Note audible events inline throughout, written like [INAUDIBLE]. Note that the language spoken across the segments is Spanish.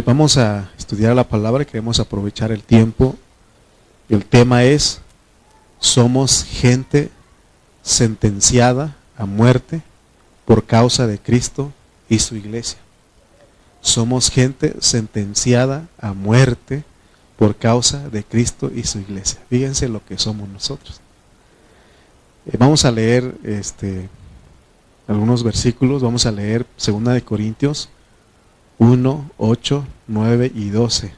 Vamos a estudiar la palabra queremos aprovechar el tiempo. El tema es, somos gente sentenciada a muerte por causa de Cristo y su iglesia. Somos gente sentenciada a muerte por causa de Cristo y su iglesia. Fíjense lo que somos nosotros. Eh, vamos a leer este, algunos versículos. Vamos a leer 2 de Corintios 1, 8, 9 y 12.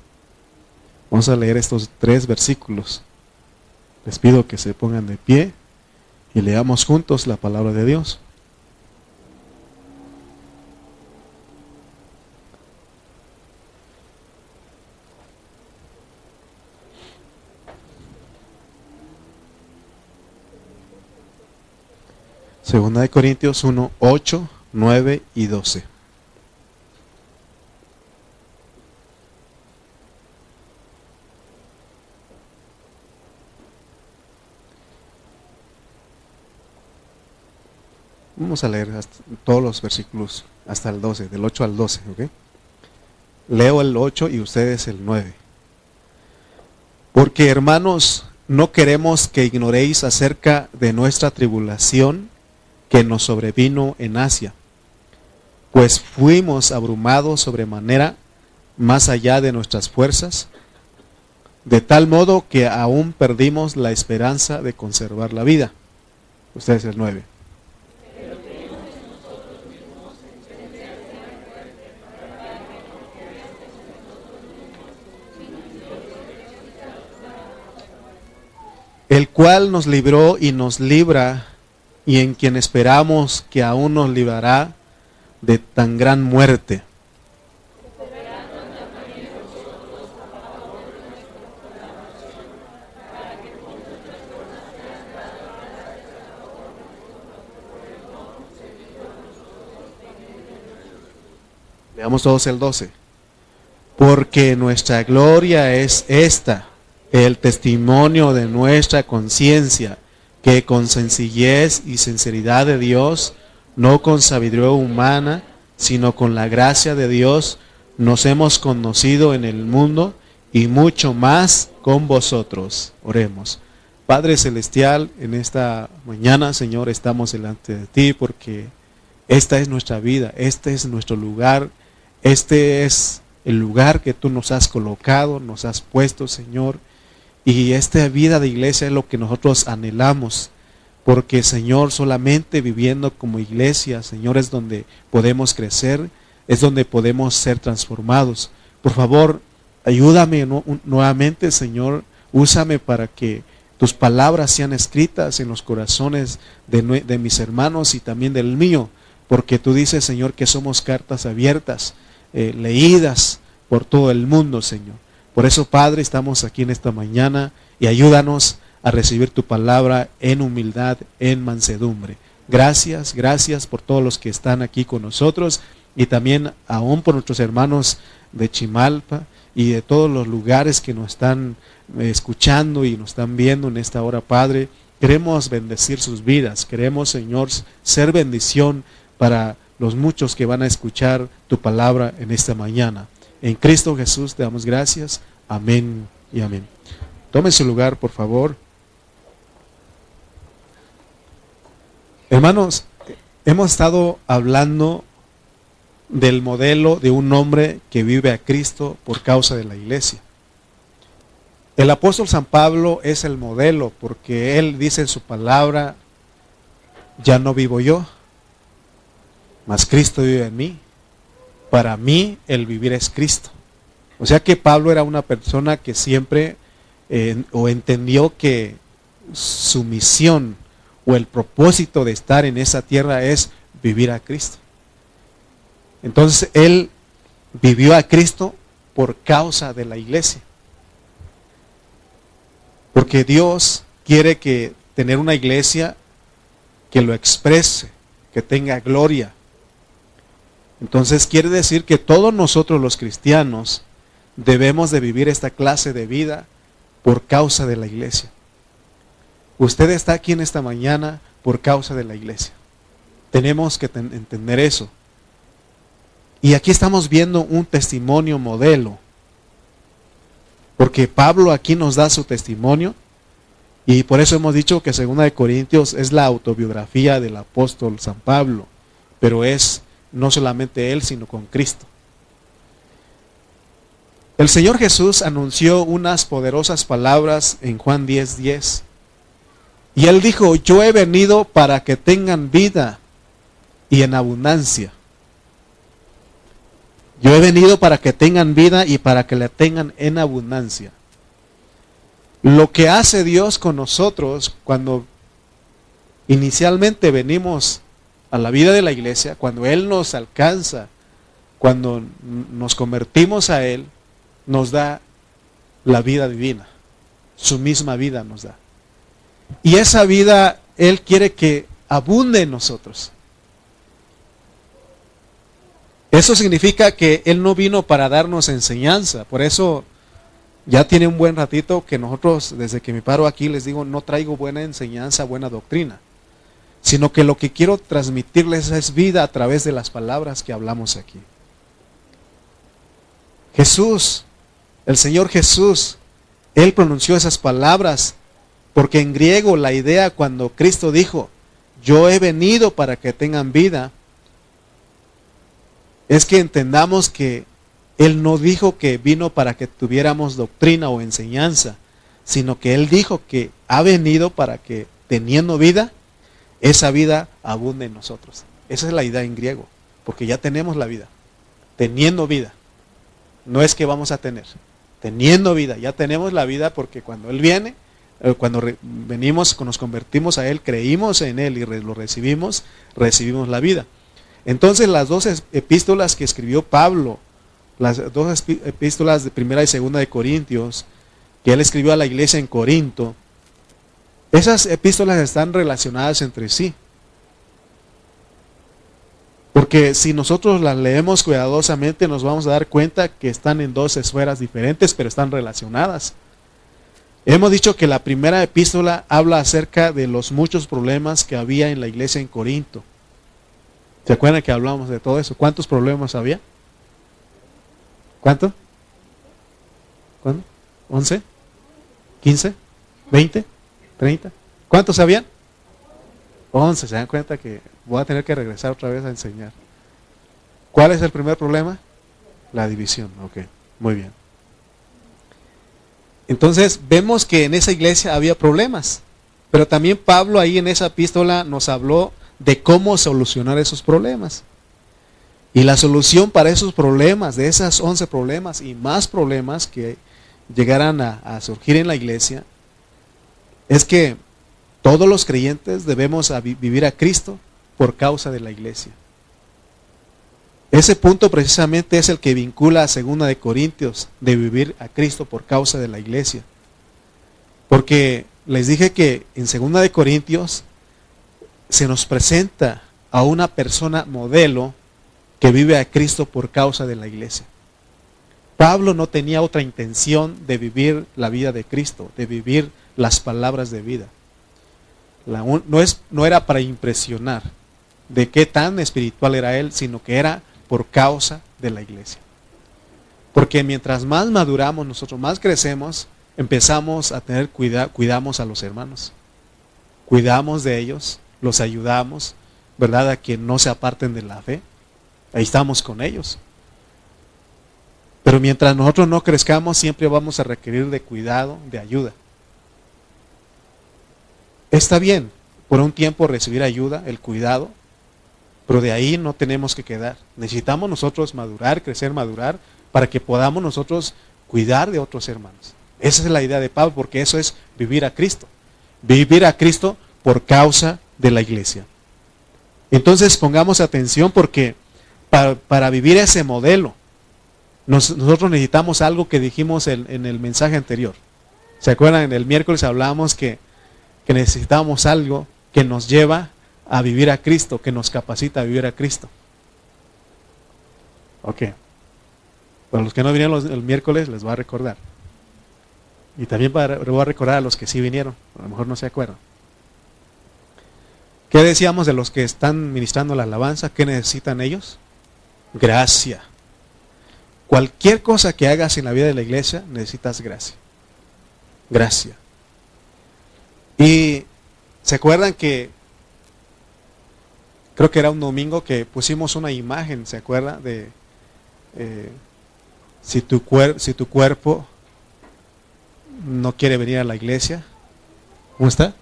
Vamos a leer estos tres versículos. Les pido que se pongan de pie y leamos juntos la palabra de Dios. Segunda de Corintios 1, 8, 9 y 12. Vamos a leer todos los versículos hasta el 12, del 8 al 12, ¿ok? Leo el 8 y ustedes el 9. Porque hermanos, no queremos que ignoréis acerca de nuestra tribulación que nos sobrevino en Asia, pues fuimos abrumados sobremanera más allá de nuestras fuerzas, de tal modo que aún perdimos la esperanza de conservar la vida. Ustedes el 9. El cual nos libró y nos libra, y en quien esperamos que aún nos librará de tan gran muerte. Veamos todos el 12. Porque nuestra gloria es esta el testimonio de nuestra conciencia, que con sencillez y sinceridad de Dios, no con sabiduría humana, sino con la gracia de Dios, nos hemos conocido en el mundo y mucho más con vosotros. Oremos. Padre Celestial, en esta mañana, Señor, estamos delante de ti porque esta es nuestra vida, este es nuestro lugar, este es el lugar que tú nos has colocado, nos has puesto, Señor. Y esta vida de iglesia es lo que nosotros anhelamos, porque Señor, solamente viviendo como iglesia, Señor, es donde podemos crecer, es donde podemos ser transformados. Por favor, ayúdame nuevamente, Señor, úsame para que tus palabras sean escritas en los corazones de, mis hermanos y también del mío, porque tú dices, Señor, que somos cartas abiertas, eh, leídas por todo el mundo, Señor. Por eso, Padre, estamos aquí en esta mañana y ayúdanos a recibir tu palabra en humildad, en mansedumbre. Gracias, gracias por todos los que están aquí con nosotros y también aún por nuestros hermanos de Chimalpa y de todos los lugares que nos están eh, escuchando y nos están viendo en esta hora, Padre. Queremos bendecir sus vidas, queremos, Señor, ser bendición para los muchos que van a escuchar tu palabra en esta mañana. En Cristo Jesús te damos gracias. Amén y amén. Tome su lugar, por favor. Hermanos, hemos estado hablando del modelo de un hombre que vive a Cristo por causa de la iglesia. El apóstol San Pablo es el modelo porque él dice en su palabra, ya no vivo yo, mas Cristo vive en mí para mí el vivir es Cristo. O sea que Pablo era una persona que siempre eh, o entendió que su misión o el propósito de estar en esa tierra es vivir a Cristo. Entonces él vivió a Cristo por causa de la iglesia. Porque Dios quiere que tener una iglesia que lo exprese, que tenga gloria, entonces quiere decir que todos nosotros los cristianos debemos de vivir esta clase de vida por causa de la iglesia. Usted está aquí en esta mañana por causa de la iglesia. Tenemos que entender eso. Y aquí estamos viendo un testimonio modelo. Porque Pablo aquí nos da su testimonio. Y por eso hemos dicho que Segunda de Corintios es la autobiografía del apóstol San Pablo. Pero es no solamente él, sino con Cristo. El Señor Jesús anunció unas poderosas palabras en Juan 10:10. 10, y él dijo, yo he venido para que tengan vida y en abundancia. Yo he venido para que tengan vida y para que la tengan en abundancia. Lo que hace Dios con nosotros cuando inicialmente venimos a la vida de la iglesia, cuando Él nos alcanza, cuando nos convertimos a Él, nos da la vida divina. Su misma vida nos da. Y esa vida Él quiere que abunde en nosotros. Eso significa que Él no vino para darnos enseñanza. Por eso ya tiene un buen ratito que nosotros, desde que me paro aquí, les digo, no traigo buena enseñanza, buena doctrina. Sino que lo que quiero transmitirles es vida a través de las palabras que hablamos aquí. Jesús, el Señor Jesús, Él pronunció esas palabras porque en griego la idea cuando Cristo dijo, yo he venido para que tengan vida, es que entendamos que Él no dijo que vino para que tuviéramos doctrina o enseñanza, sino que Él dijo que ha venido para que teniendo vida, esa vida abunde en nosotros. Esa es la idea en griego, porque ya tenemos la vida, teniendo vida. No es que vamos a tener, teniendo vida, ya tenemos la vida porque cuando Él viene, eh, cuando venimos, nos convertimos a Él, creímos en Él y lo recibimos, recibimos la vida. Entonces las dos epístolas que escribió Pablo, las dos epístolas de primera y segunda de Corintios, que él escribió a la iglesia en Corinto, esas epístolas están relacionadas entre sí. Porque si nosotros las leemos cuidadosamente nos vamos a dar cuenta que están en dos esferas diferentes, pero están relacionadas. Hemos dicho que la primera epístola habla acerca de los muchos problemas que había en la iglesia en Corinto. ¿Se acuerdan que hablamos de todo eso? ¿Cuántos problemas había? ¿Cuánto? ¿Cuánto? ¿11? ¿15? ¿20? ¿30? ¿Cuántos habían? 11. Se dan cuenta que voy a tener que regresar otra vez a enseñar. ¿Cuál es el primer problema? La división. Ok, muy bien. Entonces vemos que en esa iglesia había problemas, pero también Pablo ahí en esa epístola nos habló de cómo solucionar esos problemas. Y la solución para esos problemas, de esos 11 problemas y más problemas que llegaran a surgir en la iglesia, es que todos los creyentes debemos vivir a Cristo por causa de la iglesia. Ese punto precisamente es el que vincula a Segunda de Corintios de vivir a Cristo por causa de la iglesia. Porque les dije que en Segunda de Corintios se nos presenta a una persona modelo que vive a Cristo por causa de la iglesia. Pablo no tenía otra intención de vivir la vida de Cristo, de vivir las palabras de vida. no, es, no era para impresionar de qué tan espiritual era él, sino que era por causa de la iglesia. Porque mientras más maduramos, nosotros más crecemos, empezamos a tener cuidado, cuidamos a los hermanos. Cuidamos de ellos, los ayudamos, ¿verdad? A que no se aparten de la fe. Ahí estamos con ellos. Pero mientras nosotros no crezcamos, siempre vamos a requerir de cuidado, de ayuda. Está bien por un tiempo recibir ayuda, el cuidado, pero de ahí no tenemos que quedar. Necesitamos nosotros madurar, crecer, madurar, para que podamos nosotros cuidar de otros hermanos. Esa es la idea de Pablo, porque eso es vivir a Cristo. Vivir a Cristo por causa de la iglesia. Entonces pongamos atención porque para, vivir ese modelo, nosotros necesitamos algo que dijimos en, el mensaje anterior. ¿Se acuerdan? En el miércoles hablábamos que, que necesitamos algo que nos lleva a vivir a Cristo, que nos capacita a vivir a Cristo. Ok. Para los que no vinieron el miércoles, les voy a recordar. Y también para, voy a recordar a los que sí vinieron, a lo mejor no se acuerdan. ¿Qué decíamos de los que están ministrando la alabanza? ¿Qué necesitan ellos? Gracia. Cualquier cosa que hagas en la vida de la iglesia, necesitas gracia. Gracia. Y se acuerdan que creo que era un domingo que pusimos una imagen, ¿se acuerda? De eh, si, tu si tu cuerpo no quiere venir a la iglesia, ¿cómo está?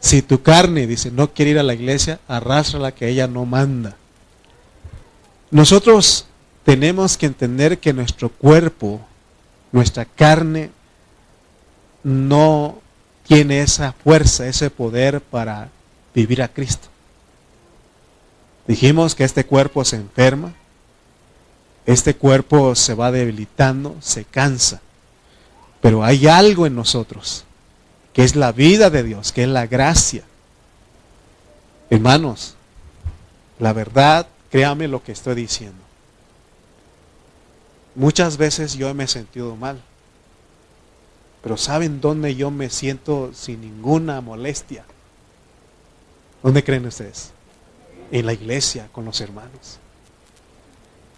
Si tu carne, dice, no quiere ir a la iglesia, la que ella no manda. Nosotros tenemos que entender que nuestro cuerpo, nuestra carne, no tiene esa fuerza, ese poder para vivir a Cristo. Dijimos que este cuerpo se enferma, este cuerpo se va debilitando, se cansa, pero hay algo en nosotros, que es la vida de Dios, que es la gracia. Hermanos, la verdad, créame lo que estoy diciendo. Muchas veces yo me he sentido mal. Pero ¿saben dónde yo me siento sin ninguna molestia? ¿Dónde creen ustedes? En la iglesia, con los hermanos.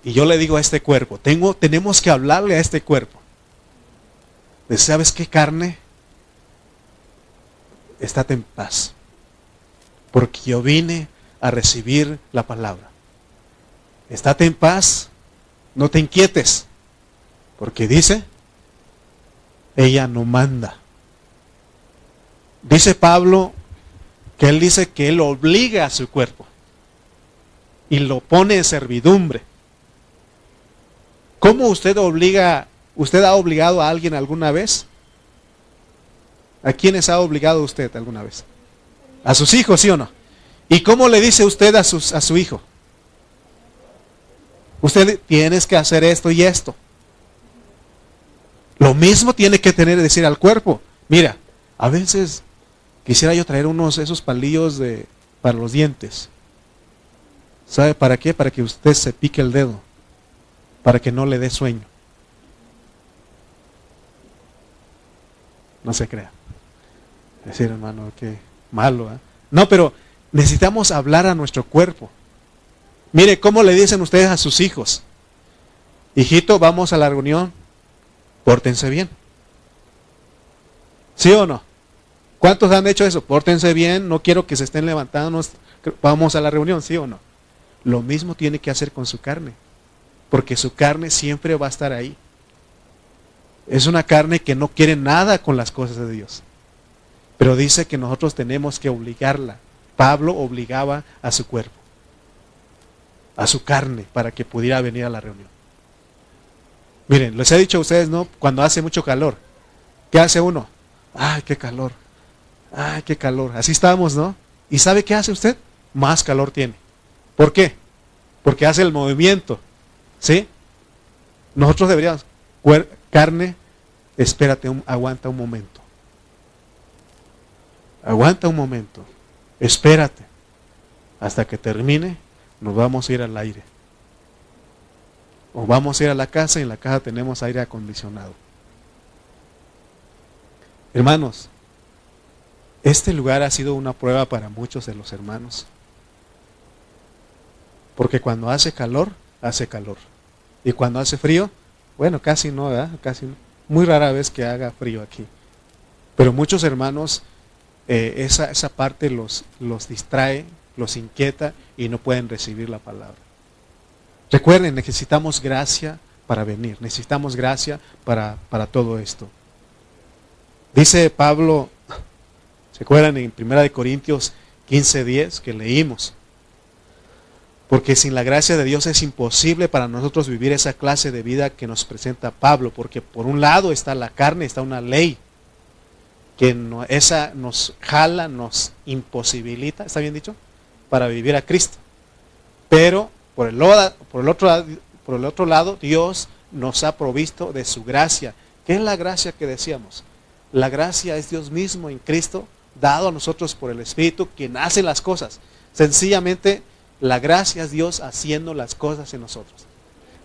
Y yo le digo a este cuerpo, tengo, tenemos que hablarle a este cuerpo. ¿Sabes qué carne? Estate en paz. Porque yo vine a recibir la palabra. Estate en paz, no te inquietes. Porque dice, ella no manda. Dice Pablo que él dice que él obliga a su cuerpo y lo pone en servidumbre. ¿Cómo usted obliga, usted ha obligado a alguien alguna vez? ¿A quiénes ha obligado usted alguna vez? A sus hijos, ¿sí o no? ¿Y cómo le dice usted a, sus, a su hijo? Usted tienes que hacer esto y esto. Lo mismo tiene que tener decir al cuerpo. Mira, a veces quisiera yo traer unos esos palillos de, para los dientes. ¿Sabe para qué? Para que usted se pique el dedo. Para que no le dé sueño. No se crea. Decir, hermano, qué malo. ¿eh? No, pero necesitamos hablar a nuestro cuerpo. Mire, ¿cómo le dicen ustedes a sus hijos? Hijito, vamos a la reunión pórtense bien. ¿Sí o no? ¿Cuántos han hecho eso? Pórtense bien, no quiero que se estén levantando, vamos a la reunión, ¿sí o no? Lo mismo tiene que hacer con su carne, porque su carne siempre va a estar ahí. Es una carne que no quiere nada con las cosas de Dios. Pero dice que nosotros tenemos que obligarla. Pablo obligaba a su cuerpo, a su carne, para que pudiera venir a la reunión. Miren, les he dicho a ustedes, ¿no? Cuando hace mucho calor, ¿qué hace uno? ¡Ay, qué calor! ¡Ay, qué calor! Así estamos, ¿no? ¿Y sabe qué hace usted? Más calor tiene. ¿Por qué? Porque hace el movimiento. ¿Sí? Nosotros deberíamos, carne, espérate, aguanta un momento. Aguanta un momento. Espérate. Hasta que termine, nos vamos a ir al aire. O vamos a ir a la casa y en la casa tenemos aire acondicionado. Hermanos, este lugar ha sido una prueba para muchos de los hermanos. Porque cuando hace calor, hace calor. Y cuando hace frío, bueno, casi no, ¿verdad? Casi. Muy rara vez que haga frío aquí. Pero muchos hermanos, eh, esa, esa parte los, los distrae, los inquieta y no pueden recibir la palabra. Recuerden, necesitamos gracia para venir, necesitamos gracia para, para todo esto. Dice Pablo, ¿se acuerdan en 1 Corintios 15:10 que leímos? Porque sin la gracia de Dios es imposible para nosotros vivir esa clase de vida que nos presenta Pablo, porque por un lado está la carne, está una ley que esa nos jala, nos imposibilita, ¿está bien dicho? Para vivir a Cristo. Pero por el, por, el otro, por el otro lado, Dios nos ha provisto de su gracia. ¿Qué es la gracia que decíamos? La gracia es Dios mismo en Cristo, dado a nosotros por el Espíritu, quien hace las cosas. Sencillamente, la gracia es Dios haciendo las cosas en nosotros.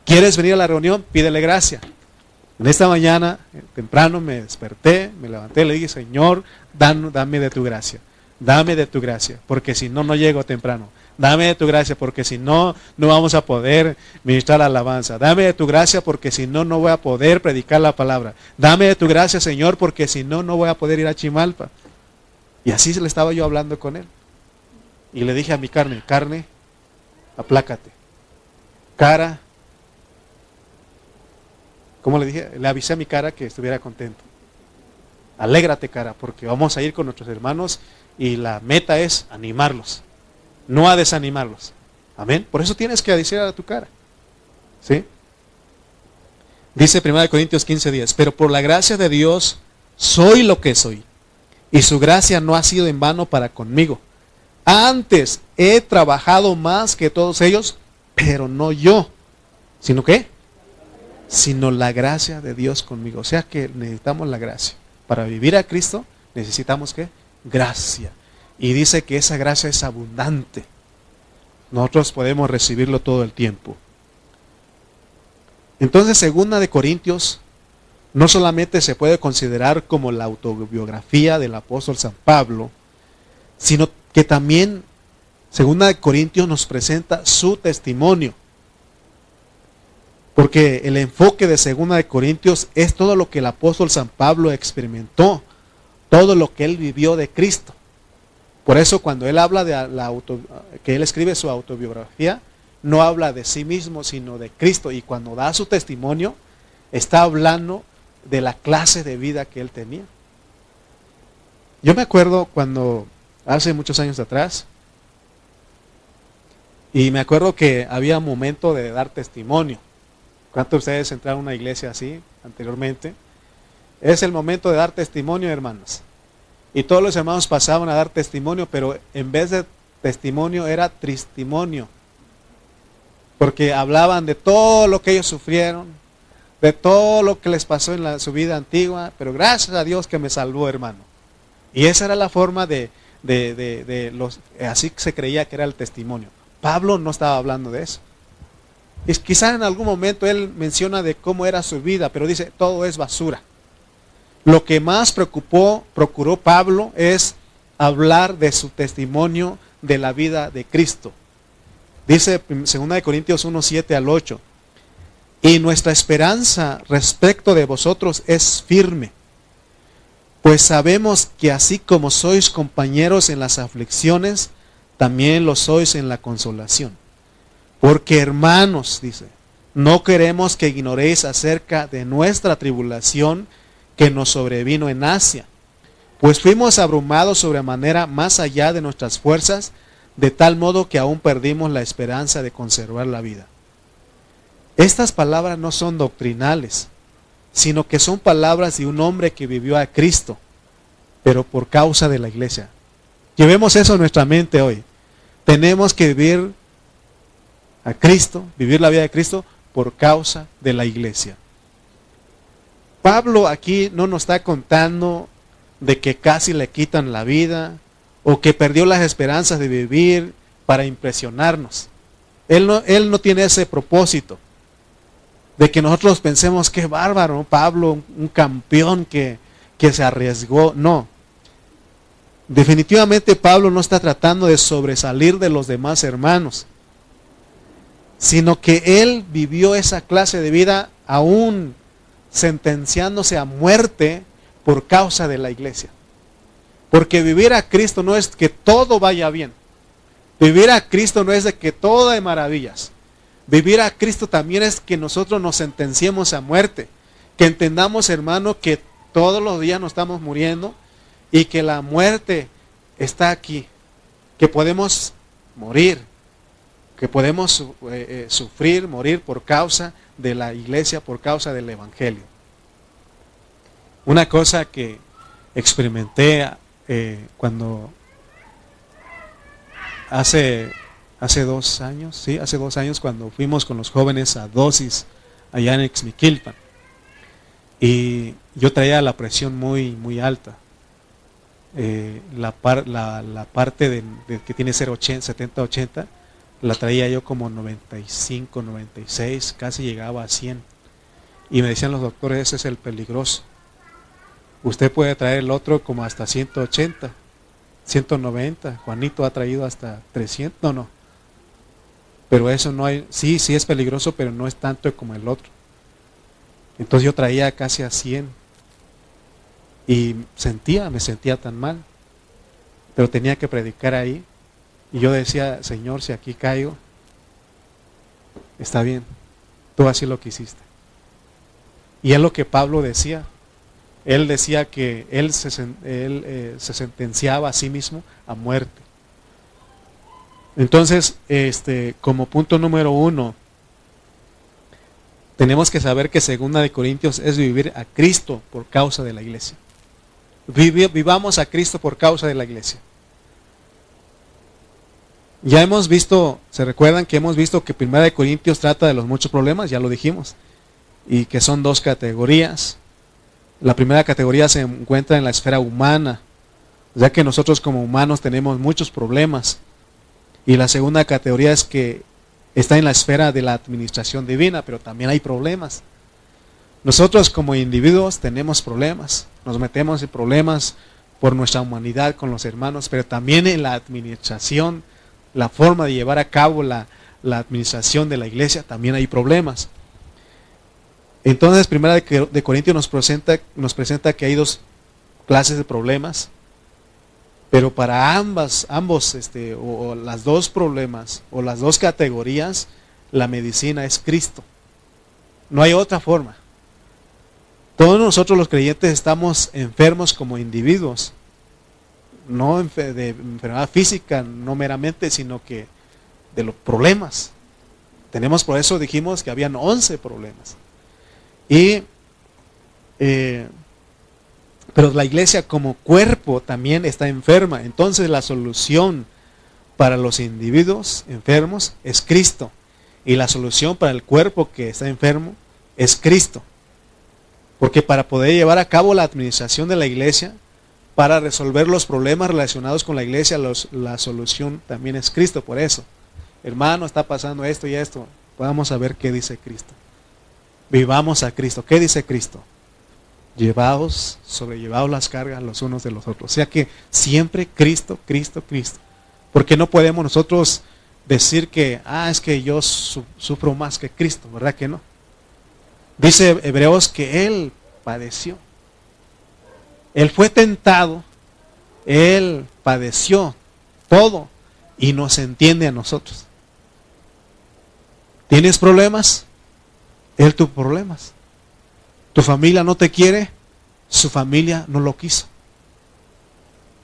¿Quieres venir a la reunión? Pídele gracia. En esta mañana, temprano, me desperté, me levanté, le dije, Señor, dame de tu gracia. Dame de tu gracia, porque si no, no llego temprano. Dame de tu gracia porque si no, no vamos a poder ministrar la alabanza. Dame de tu gracia porque si no, no voy a poder predicar la palabra. Dame de tu gracia, Señor, porque si no, no voy a poder ir a Chimalpa. Y así le estaba yo hablando con él. Y le dije a mi carne, carne, aplácate. Cara, ¿cómo le dije? Le avisé a mi cara que estuviera contento. Alégrate, cara, porque vamos a ir con nuestros hermanos y la meta es animarlos, no a desanimarlos. Amén. Por eso tienes que decir a tu cara. ¿Sí? Dice 1 Corintios 15, 10, pero por la gracia de Dios soy lo que soy. Y su gracia no ha sido en vano para conmigo. Antes he trabajado más que todos ellos, pero no yo, sino que, sino la gracia de Dios conmigo. O sea que necesitamos la gracia. Para vivir a Cristo necesitamos que gracia. Y dice que esa gracia es abundante. Nosotros podemos recibirlo todo el tiempo. Entonces, segunda de Corintios, no solamente se puede considerar como la autobiografía del apóstol San Pablo, sino que también segunda de Corintios nos presenta su testimonio. Porque el enfoque de segunda de Corintios es todo lo que el apóstol San Pablo experimentó todo lo que él vivió de Cristo. Por eso cuando él habla de la auto, que él escribe su autobiografía, no habla de sí mismo, sino de Cristo. Y cuando da su testimonio, está hablando de la clase de vida que él tenía. Yo me acuerdo cuando, hace muchos años atrás, y me acuerdo que había momento de dar testimonio. ¿Cuántos de ustedes entraron a una iglesia así anteriormente? Es el momento de dar testimonio, hermanos. Y todos los hermanos pasaban a dar testimonio, pero en vez de testimonio era testimonio. Porque hablaban de todo lo que ellos sufrieron, de todo lo que les pasó en su vida antigua, pero gracias a Dios que me salvó, hermano. Y esa era la forma de, de, de los, así se creía que era el testimonio. Pablo no estaba hablando de eso. Y quizá en algún momento él menciona de cómo era su vida, pero dice, todo es basura. Lo que más preocupó, procuró Pablo es hablar de su testimonio de la vida de Cristo. Dice 2 Corintios 1, 7 al 8. Y nuestra esperanza respecto de vosotros es firme, pues sabemos que así como sois compañeros en las aflicciones, también lo sois en la consolación. Porque hermanos, dice, no queremos que ignoréis acerca de nuestra tribulación, que nos sobrevino en Asia, pues fuimos abrumados sobremanera más allá de nuestras fuerzas, de tal modo que aún perdimos la esperanza de conservar la vida. Estas palabras no son doctrinales, sino que son palabras de un hombre que vivió a Cristo, pero por causa de la iglesia. Llevemos eso en nuestra mente hoy. Tenemos que vivir a Cristo, vivir la vida de Cristo por causa de la iglesia. Pablo aquí no nos está contando de que casi le quitan la vida o que perdió las esperanzas de vivir para impresionarnos. Él no, él no tiene ese propósito de que nosotros pensemos que bárbaro, Pablo, un campeón que, que se arriesgó. No. Definitivamente Pablo no está tratando de sobresalir de los demás hermanos, sino que él vivió esa clase de vida aún sentenciándose a muerte por causa de la iglesia. Porque vivir a Cristo no es que todo vaya bien. Vivir a Cristo no es de que todo de maravillas. Vivir a Cristo también es que nosotros nos sentenciemos a muerte. Que entendamos, hermano, que todos los días nos estamos muriendo y que la muerte está aquí. Que podemos morir. Que podemos eh, eh, sufrir, morir por causa de la iglesia por causa del Evangelio. Una cosa que experimenté eh, cuando hace, hace dos años, sí, hace dos años cuando fuimos con los jóvenes a dosis allá en Exmiquilpan. Y yo traía la presión muy, muy alta. Eh, la, la, parte de, que tiene ser 80, 70, 80 la traía yo como 95, 96, casi llegaba a 100. Y me decían los doctores, ese es el peligroso. Usted puede traer el otro como hasta 180, 190. Juanito ha traído hasta 300, no, no, Pero eso no hay, sí, sí es peligroso, pero no es tanto como el otro. Entonces yo traía casi a 100 y sentía, me sentía tan mal, pero tenía que predicar ahí. Y yo decía, Señor, si aquí caigo, está bien, tú así lo quisiste. Y es lo que Pablo decía. Él decía que él se, él, eh, se sentenciaba a sí mismo a muerte. Entonces, este, como punto número uno, tenemos que saber que segunda de Corintios es vivir a Cristo por causa de la iglesia. Vivamos a Cristo por causa de la iglesia. Ya hemos visto, se recuerdan que hemos visto que Primera de Corintios trata de los muchos problemas, ya lo dijimos, y que son dos categorías. La primera categoría se encuentra en la esfera humana, ya que nosotros como humanos tenemos muchos problemas. Y la segunda categoría es que está en la esfera de la administración divina, pero también hay problemas. Nosotros como individuos tenemos problemas, nos metemos en problemas por nuestra humanidad con los hermanos, pero también en la administración, la forma de llevar a cabo la, administración de la iglesia, también hay problemas. Entonces, primera de, Corintios nos presenta, nos presenta que hay dos clases de problemas, pero para ambas, ambos, este, o las dos problemas, o las dos categorías, la medicina es Cristo. No hay otra forma. Todos nosotros los creyentes estamos enfermos como individuos, no de enfermedad física, no meramente, sino que de los problemas. Tenemos, por eso dijimos que habían 11 problemas. Y, eh, pero la iglesia como cuerpo también está enferma. Entonces la solución para los individuos enfermos es Cristo. Y la solución para el cuerpo que está enfermo es Cristo. Porque para poder llevar a cabo la administración de la iglesia, para resolver los problemas relacionados con la iglesia, la solución también es Cristo. Por eso, hermano, está pasando esto y esto. Vamos a ver qué dice Cristo. Vivamos a Cristo. ¿Qué dice Cristo? Llevaos, sobrellevaos las cargas los unos de los otros. O sea que siempre Cristo, Cristo, Cristo. Porque no podemos nosotros decir que, ah, es que yo sufro más que Cristo, ¿verdad que no? Dice Hebreos que Él padeció. Él fue tentado, Él padeció todo y nos entiende a nosotros. ¿Tienes problemas? Él tuvo problemas. Tu familia no te quiere, su familia no lo quiso.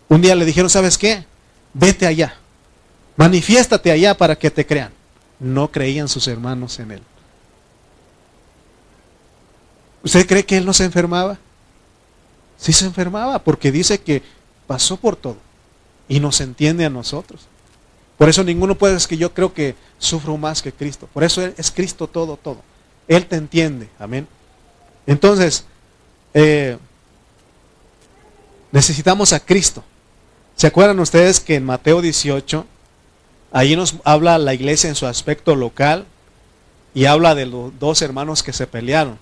Un día le dijeron, ¿sabes qué? Vete allá, manifiéstate allá para que te crean. No creían sus hermanos en él. ¿Usted cree que él no se enfermaba? Sí se enfermaba porque dice que pasó por todo y nos entiende a nosotros. Por eso ninguno puede decir que yo creo que sufro más que Cristo. Por eso es Cristo todo, todo. Él te entiende. Amén. Entonces, eh, necesitamos a Cristo. ¿Se acuerdan ustedes que en Mateo 18, ahí nos habla la iglesia en su aspecto local y habla de los dos hermanos que se pelearon?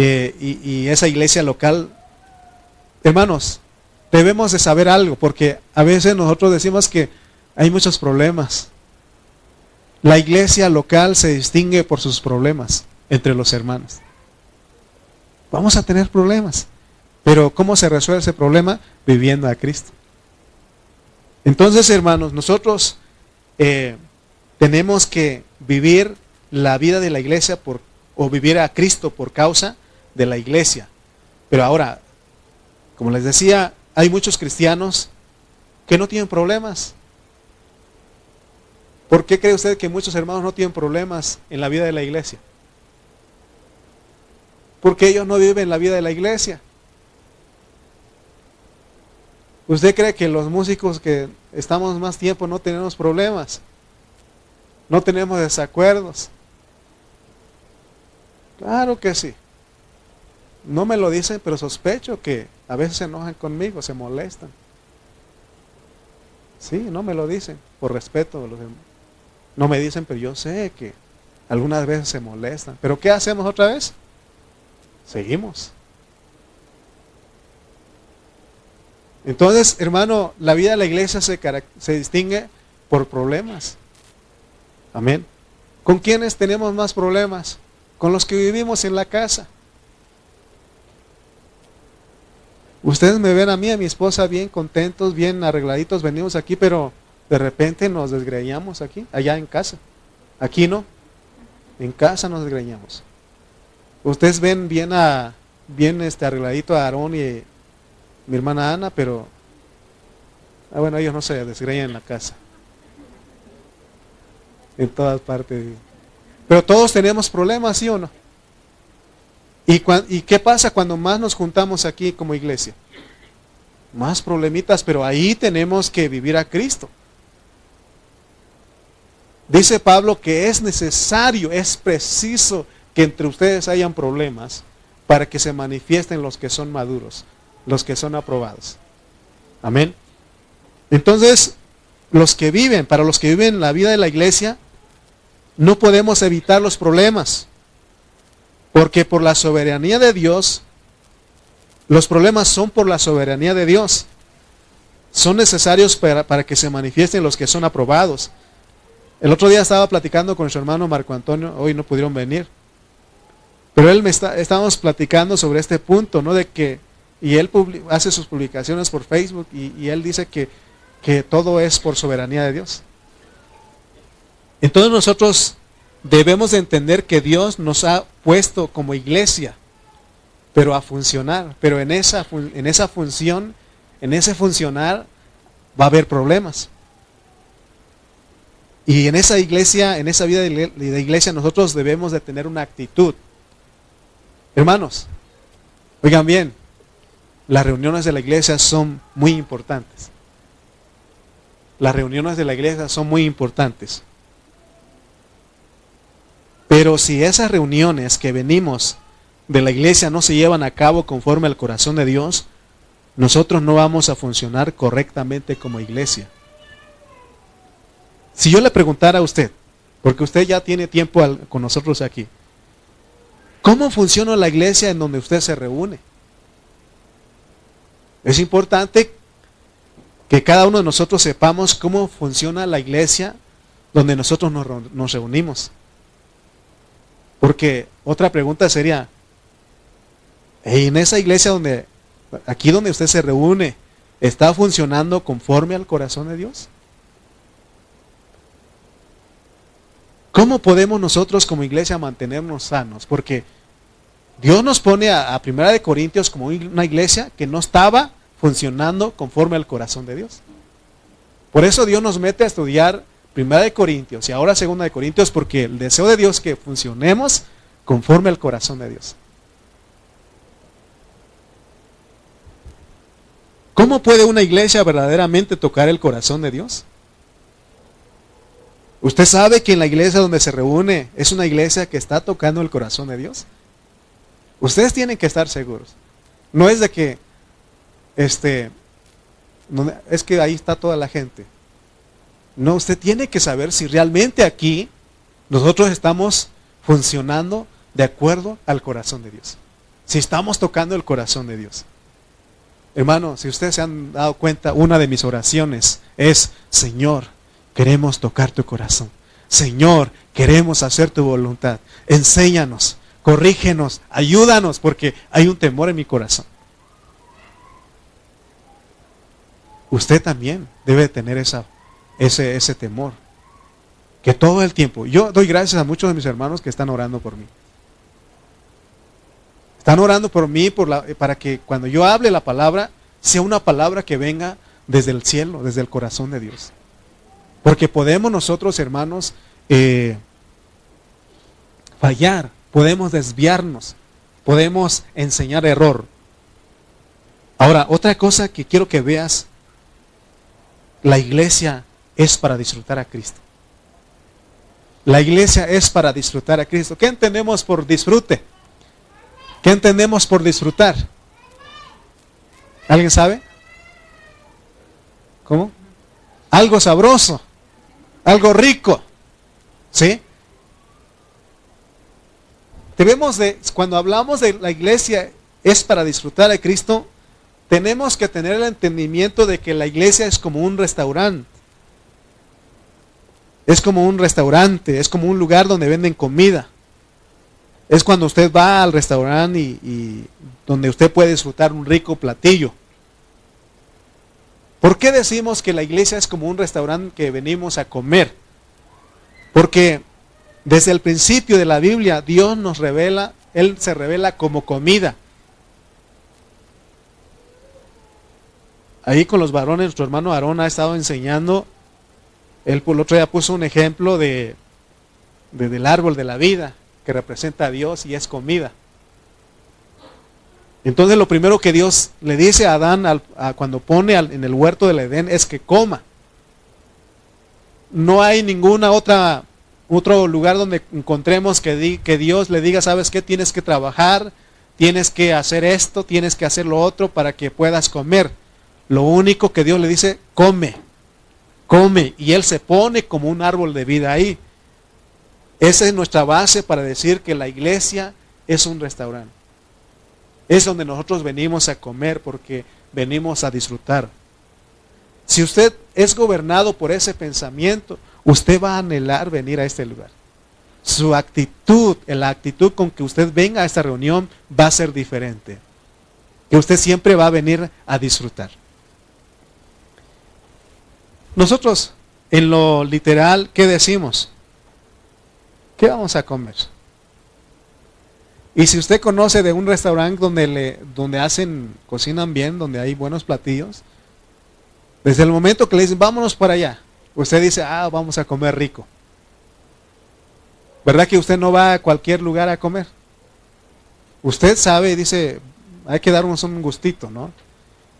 Eh, y, esa iglesia local, hermanos, debemos de saber algo, porque a veces nosotros decimos que hay muchos problemas. La iglesia local se distingue por sus problemas entre los hermanos. Vamos a tener problemas, pero ¿cómo se resuelve ese problema? Viviendo a Cristo. Entonces, hermanos, nosotros eh, tenemos que vivir la vida de la iglesia por, o vivir a Cristo por causa de la iglesia. Pero ahora, como les decía, hay muchos cristianos que no tienen problemas. ¿Por qué cree usted que muchos hermanos no tienen problemas en la vida de la iglesia? Porque ellos no viven la vida de la iglesia. ¿Usted cree que los músicos que estamos más tiempo no tenemos problemas? No tenemos desacuerdos. Claro que sí. No me lo dicen, pero sospecho que a veces se enojan conmigo, se molestan. Sí, no me lo dicen, por respeto. No me dicen, pero yo sé que algunas veces se molestan. ¿Pero qué hacemos otra vez? Seguimos. Entonces, hermano, la vida de la iglesia se, se distingue por problemas. Amén. ¿Con quiénes tenemos más problemas? Con los que vivimos en la casa. Ustedes me ven a mí, a mi esposa bien contentos, bien arregladitos, venimos aquí, pero de repente nos desgreñamos aquí, allá en casa. Aquí no. En casa nos desgreñamos. Ustedes ven bien a bien este arregladito a Aarón y mi hermana Ana, pero ah, bueno, ellos no se desgreñan en la casa. En todas partes. Pero todos tenemos problemas, ¿sí o no? ¿Y, ¿Y qué pasa cuando más nos juntamos aquí como iglesia? Más problemitas, pero ahí tenemos que vivir a Cristo. Dice Pablo que es necesario, es preciso que entre ustedes hayan problemas para que se manifiesten los que son maduros, los que son aprobados. Amén. Entonces, los que viven, para los que viven la vida de la iglesia, no podemos evitar los problemas, porque por la soberanía de Dios, los problemas son por la soberanía de Dios. Son necesarios para, para que se manifiesten los que son aprobados. El otro día estaba platicando con su hermano Marco Antonio, hoy no pudieron venir. Pero él está, estábamos platicando sobre este punto, ¿no? De que, y él hace sus publicaciones por Facebook y, él dice que, que todo es por soberanía de Dios. Entonces nosotros debemos de entender que Dios nos ha puesto como iglesia, pero a funcionar. Pero en esa, en esa función, en ese funcionar, va a haber problemas. Y en esa iglesia, en esa vida de iglesia, nosotros debemos de tener una actitud. Hermanos, oigan bien, las reuniones de la iglesia son muy importantes. Las reuniones de la iglesia son muy importantes. Pero si esas reuniones que venimos de la iglesia no se llevan a cabo conforme al corazón de Dios, nosotros no vamos a funcionar correctamente como iglesia. Si yo le preguntara a usted, porque usted ya tiene tiempo con nosotros aquí, ¿cómo funciona la iglesia en donde usted se reúne? Es importante que cada uno de nosotros sepamos cómo funciona la iglesia donde nosotros nos, reunimos. Porque otra pregunta sería, en esa iglesia donde, aquí donde usted se reúne, ¿está funcionando conforme al corazón de Dios? ¿Cómo podemos nosotros como iglesia mantenernos sanos? Porque Dios nos pone a, Primera de Corintios como una iglesia que no estaba funcionando conforme al corazón de Dios. Por eso Dios nos mete a estudiar Primera de Corintios y ahora Segunda de Corintios porque el deseo de Dios es que funcionemos conforme al corazón de Dios. ¿Cómo puede una iglesia verdaderamente tocar el corazón de Dios? ¿Usted sabe que en la iglesia donde se reúne es una iglesia que está tocando el corazón de Dios? Ustedes tienen que estar seguros. No es de que, este, es que ahí está toda la gente. No, usted tiene que saber si realmente aquí nosotros estamos funcionando de acuerdo al corazón de Dios. Si estamos tocando el corazón de Dios. Hermano, si ustedes se han dado cuenta, una de mis oraciones es, Señor, queremos tocar tu corazón. Señor, queremos hacer tu voluntad. Enséñanos, corrígenos, ayúdanos, porque hay un temor en mi corazón. Usted también debe tener esa, ese, ese temor. Que todo el tiempo, yo doy gracias a muchos de mis hermanos que están orando por mí. Están orando por mí por la, para que cuando yo hable la palabra, sea una palabra que venga desde el cielo, desde el corazón de Dios. Porque podemos nosotros, hermanos, eh, fallar, podemos desviarnos, podemos enseñar error. Ahora, otra cosa que quiero que veas, la iglesia es para disfrutar a Cristo. La iglesia es para disfrutar a Cristo. ¿Qué entendemos por disfrute? ¿Qué entendemos por disfrutar? ¿Alguien sabe? ¿Cómo? Algo sabroso algo rico. ¿Sí? Debemos de, cuando hablamos de la iglesia es para disfrutar de Cristo, tenemos que tener el entendimiento de que la iglesia es como un restaurante. Es como un restaurante, es como un lugar donde venden comida. Es cuando usted va al restaurante y, donde usted puede disfrutar un rico platillo. ¿Por qué decimos que la iglesia es como un restaurante que venimos a comer? Porque desde el principio de la Biblia Dios nos revela, Él se revela como comida. Ahí con los varones, nuestro hermano Aarón ha estado enseñando, él por el otro día puso un ejemplo de, del árbol de la vida que representa a Dios y es comida. Entonces lo primero que Dios le dice a Adán cuando pone en el huerto del Edén es que coma. No hay ninguna otra otro lugar donde encontremos que, que Dios le diga, sabes qué, tienes que trabajar, tienes que hacer esto, tienes que hacer lo otro para que puedas comer. Lo único que Dios le dice, come, come. Y Él se pone como un árbol de vida ahí. Esa es nuestra base para decir que la iglesia es un restaurante. Es donde nosotros venimos a comer porque venimos a disfrutar. Si usted es gobernado por ese pensamiento, usted va a anhelar venir a este lugar. Su actitud, la actitud con que usted venga a esta reunión va a ser diferente. Que usted siempre va a venir a disfrutar. Nosotros, en lo literal, ¿qué decimos? ¿Qué vamos a comer? Y si usted conoce de un restaurante donde, le, donde hacen, cocinan bien, donde hay buenos platillos, desde el momento que le dicen, vámonos para allá, usted dice, ah, vamos a comer rico. ¿Verdad que usted no va a cualquier lugar a comer? Usted sabe y dice, hay que darnos un gustito, ¿no?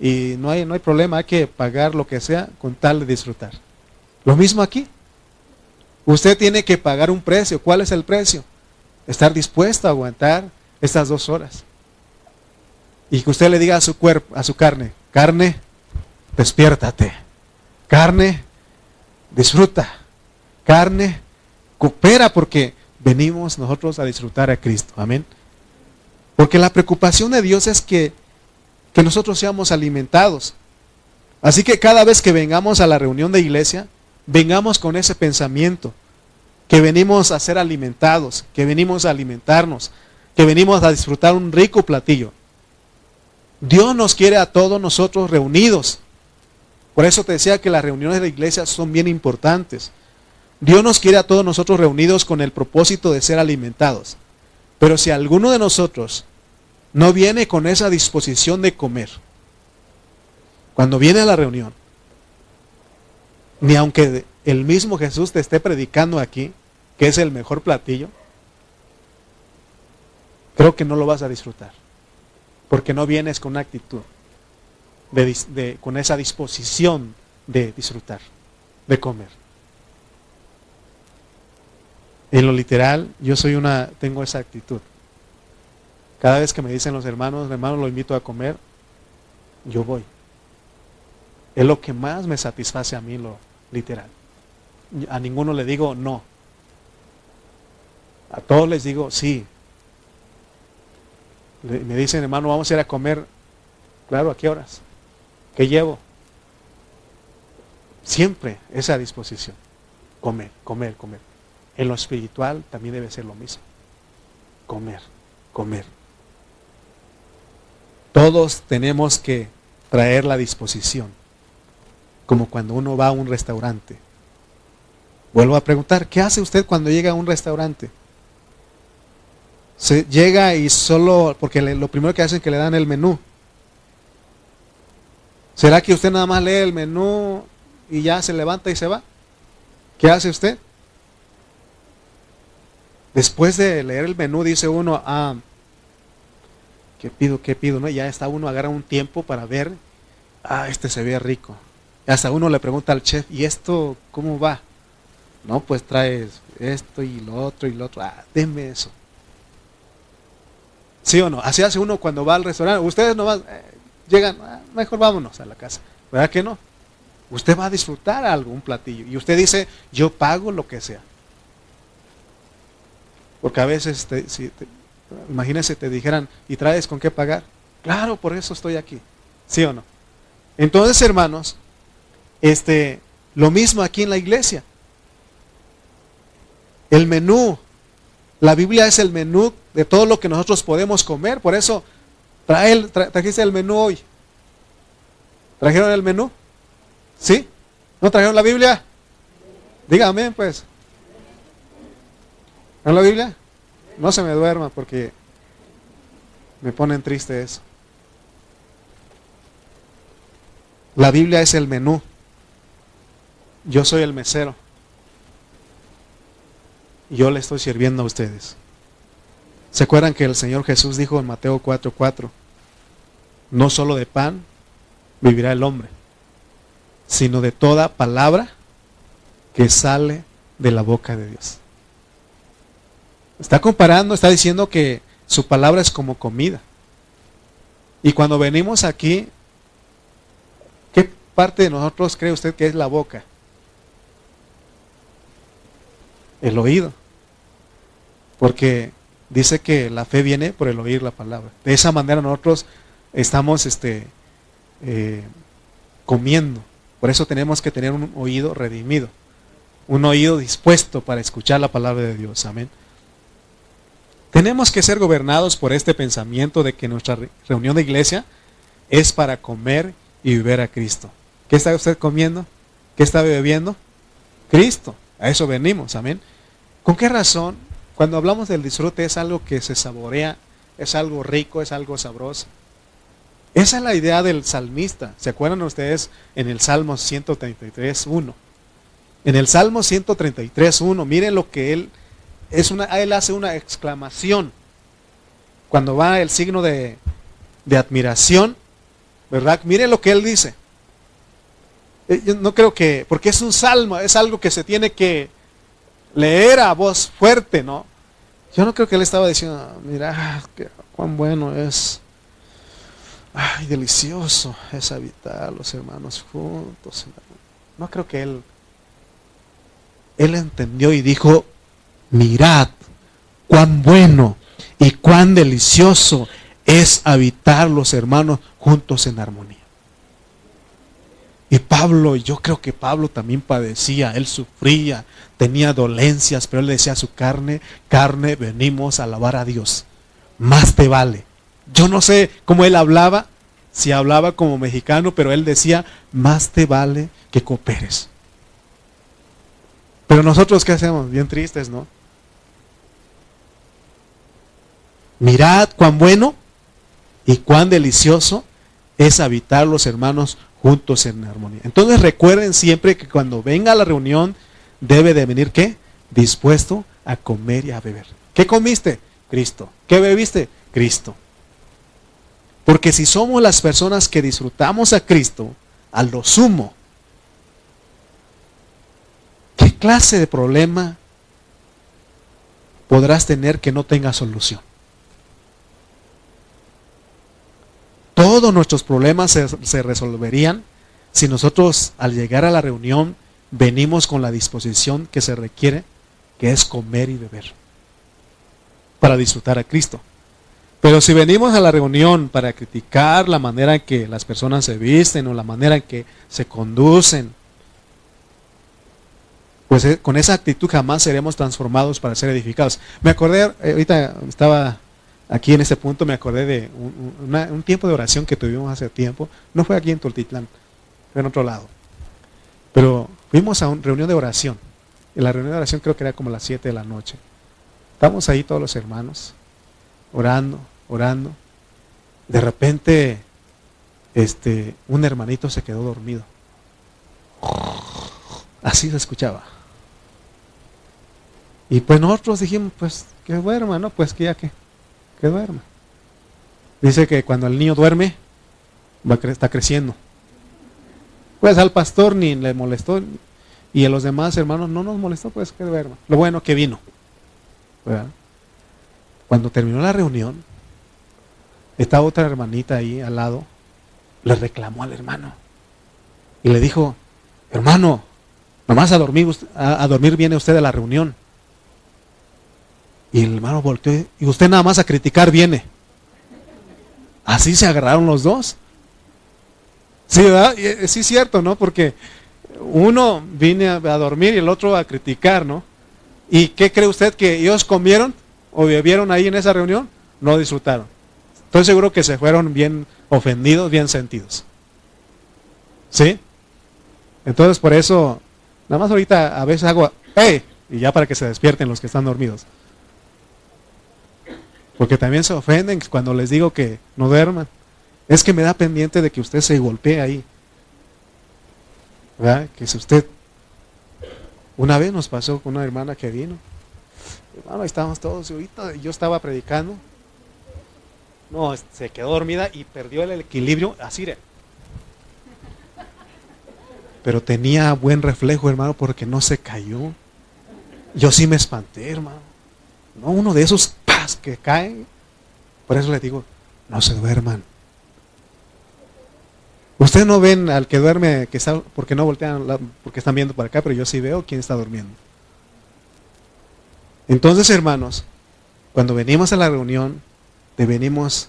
Y no hay, no hay problema, hay que pagar lo que sea con tal de disfrutar. Lo mismo aquí. Usted tiene que pagar un precio. ¿Cuál es el precio? Estar dispuesto a aguantar estas dos horas. Y que usted le diga a su cuerpo, a su carne, carne, despiértate. Carne, disfruta. Carne, coopera porque venimos nosotros a disfrutar a Cristo. Amén. Porque la preocupación de Dios es que, que nosotros seamos alimentados. Así que cada vez que vengamos a la reunión de iglesia, vengamos con ese pensamiento, que venimos a ser alimentados, que venimos a alimentarnos, que venimos a disfrutar un rico platillo. Dios nos quiere a todos nosotros reunidos. Por eso te decía que las reuniones de la iglesia son bien importantes. Dios nos quiere a todos nosotros reunidos con el propósito de ser alimentados. Pero si alguno de nosotros no viene con esa disposición de comer, cuando viene a la reunión, ni aunque el mismo Jesús te esté predicando aquí, que es el mejor platillo, creo que no lo vas a disfrutar. Porque no vienes con una actitud, de, con esa disposición de disfrutar, de comer. En lo literal, yo soy una, tengo esa actitud. Cada vez que me dicen los hermanos, hermanos, lo invito a comer, yo voy. Es lo que más me satisface a mí, lo, literal. A ninguno le digo no. A todos les digo sí. Me dicen, hermano, vamos a ir a comer. Claro, ¿a qué horas? ¿Qué llevo? Siempre esa disposición. Comer, comer, comer. En lo espiritual también debe ser lo mismo. Comer, comer. Todos tenemos que traer la disposición como cuando uno va a un restaurante. Vuelvo a preguntar, ¿qué hace usted cuando llega a un restaurante? Se llega y solo, porque lo primero que hacen es que le dan el menú. ¿Será que usted nada más lee el menú y ya se levanta y se va? ¿Qué hace usted? Después de leer el menú dice uno, ah, ¿qué pido? ¿Qué pido? ¿No? ya está uno, agarra un tiempo para ver, ah, este se ve rico. Hasta uno le pregunta al chef, ¿y esto cómo va? No, pues traes esto y lo otro y lo otro. Ah, denme eso. ¿Sí o no? Así hace uno cuando va al restaurante. Ustedes no van, eh, llegan, ah, mejor vámonos a la casa. ¿Verdad que no? Usted va a disfrutar algo, un platillo. Y usted dice, yo pago lo que sea. Porque a veces, te, si imagínense, te dijeran, ¿y traes con qué pagar? Claro, por eso estoy aquí. ¿Sí o no? Entonces, hermanos, este, lo mismo aquí en la iglesia. El menú. La Biblia es el menú de todo lo que nosotros podemos comer. Por eso, trae trajiste el menú hoy. ¿Trajeron el menú? ¿Sí? ¿No trajeron la Biblia? Dígame, pues. ¿En la Biblia? No se me duerma porque me ponen triste eso. La Biblia es el menú. Yo soy el mesero. Yo le estoy sirviendo a ustedes. ¿Se acuerdan que el Señor Jesús dijo en Mateo 4:4? No solo de pan vivirá el hombre, sino de toda palabra que sale de la boca de Dios. Está comparando, está diciendo que su palabra es como comida. Y cuando venimos aquí, ¿qué parte de nosotros cree usted que es la boca? El oído. Porque dice que la fe viene por el oír la palabra. De esa manera nosotros estamos este, eh, comiendo. Por eso tenemos que tener un oído redimido. Un oído dispuesto para escuchar la palabra de Dios. Amén. Tenemos que ser gobernados por este pensamiento de que nuestra reunión de iglesia es para comer y beber a Cristo. ¿Qué está usted comiendo? ¿Qué está bebiendo? Cristo. A eso venimos, amén. ¿Con qué razón? Cuando hablamos del disfrute es algo que se saborea, es algo rico, es algo sabroso. Esa es la idea del salmista. ¿Se acuerdan ustedes en el Salmo 133.1? En el Salmo 133.1, miren lo que él es una, él hace una exclamación. Cuando va el signo de, de admiración, ¿verdad? Mire lo que él dice. Eh, yo no creo que, porque es un salmo, es algo que se tiene que leer a voz fuerte, ¿no? Yo no creo que él estaba diciendo, mira, cuán bueno es, ay, delicioso es habitar los hermanos juntos. No creo que él, él entendió y dijo, mirad cuán bueno y cuán delicioso es habitar los hermanos juntos en armonía. Y Pablo, yo creo que Pablo también padecía, él sufría, tenía dolencias, pero él decía a su carne, carne, venimos a alabar a Dios. Más te vale. Yo no sé cómo él hablaba, si hablaba como mexicano, pero él decía, más te vale que cooperes. Pero nosotros, ¿qué hacemos? Bien tristes, ¿no? Mirad cuán bueno y cuán delicioso es habitar los hermanos juntos en armonía. Entonces recuerden siempre que cuando venga a la reunión debe de venir qué? Dispuesto a comer y a beber. ¿Qué comiste? Cristo. ¿Qué bebiste? Cristo. Porque si somos las personas que disfrutamos a Cristo, a lo sumo, ¿qué clase de problema podrás tener que no tenga solución? Todos nuestros problemas se, resolverían si nosotros al llegar a la reunión venimos con la disposición que se requiere, que es comer y beber, para disfrutar a Cristo. Pero si venimos a la reunión para criticar la manera en que las personas se visten o la manera en que se conducen, pues eh, con esa actitud jamás seremos transformados para ser edificados. Me acordé, eh, ahorita estaba aquí en este punto me acordé de un, tiempo de oración que tuvimos hace tiempo. No fue aquí en Tultitlán, fue en otro lado. Pero fuimos a una reunión de oración. En la reunión de oración creo que era como las 7 de la noche. Estamos ahí todos los hermanos, orando, orando. De repente, este, un hermanito se quedó dormido. Así se escuchaba. Y pues nosotros dijimos, pues que duerma, ¿no? Pues que ya que que duerma. Dice que cuando el niño duerme, va está creciendo. Pues al pastor ni le molestó y a los demás hermanos no nos molestó, pues que duerma. Lo bueno que vino. Cuando terminó la reunión, estaba otra hermanita ahí al lado, le reclamó al hermano y le dijo, hermano, nomás a dormir, a dormir viene usted a la reunión. Y el hermano volteó y usted nada más a criticar viene. Así se agarraron los dos. Sí, ¿verdad? Eh, sí cierto, ¿no? Porque uno viene a, dormir y el otro a criticar, ¿no? ¿Y qué cree usted que ellos comieron o bebieron ahí en esa reunión? No disfrutaron. Estoy seguro que se fueron bien ofendidos, bien sentidos. ¿Sí? Entonces por eso, nada más ahorita a veces hago, ¡hey! Y ya para que se despierten los que están dormidos. Porque también se ofenden cuando les digo que no duerman. Es que me da pendiente de que usted se golpee ahí. ¿Verdad? Que si usted una vez nos pasó con una hermana que vino. Hermano, estábamos todos, ahorita yo estaba predicando. No, se quedó dormida y perdió el equilibrio así. Pero tenía buen reflejo, hermano, porque no se cayó. Yo sí me espanté, hermano. No, uno de esos que caen. Por eso le digo, no se duerman. Ustedes no ven al que duerme, que está, porque no voltean, porque están viendo para acá, pero yo sí veo quién está durmiendo. Entonces, hermanos, cuando venimos a la reunión, debemos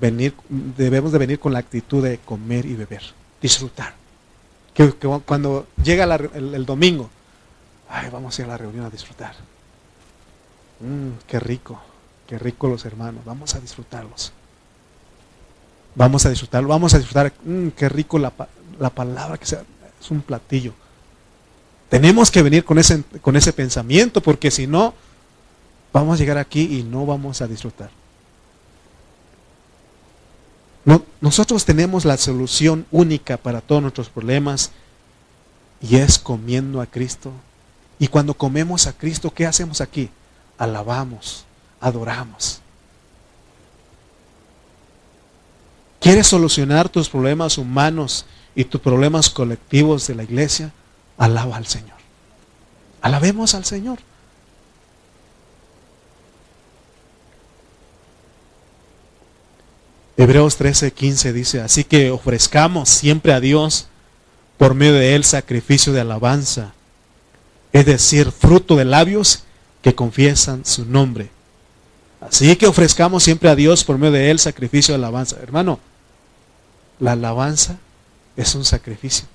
venir, debemos de venir con la actitud de comer y beber, disfrutar. Que, cuando llega el, domingo, vamos a ir a la reunión a disfrutar. Mm, qué rico, qué rico los hermanos, vamos a disfrutarlos. Vamos a disfrutarlo, vamos a disfrutar, mm, qué rico la, palabra, que sea, es un platillo. Tenemos que venir con ese, con ese pensamiento, porque si no, vamos a llegar aquí y no vamos a disfrutar. No, nosotros tenemos la solución única para todos nuestros problemas y es comiendo a Cristo. Y cuando comemos a Cristo, ¿qué hacemos aquí? Alabamos, adoramos. ¿Quieres solucionar tus problemas humanos y tus problemas colectivos de la iglesia? Alaba al Señor. Alabemos al Señor. Hebreos 13, 15 dice, así que ofrezcamos siempre a Dios por medio de él sacrificio de alabanza, es decir, fruto de labios que confiesan su nombre. Así que ofrezcamos siempre a Dios por medio de él sacrificio de alabanza. Hermano, la alabanza es un sacrificio.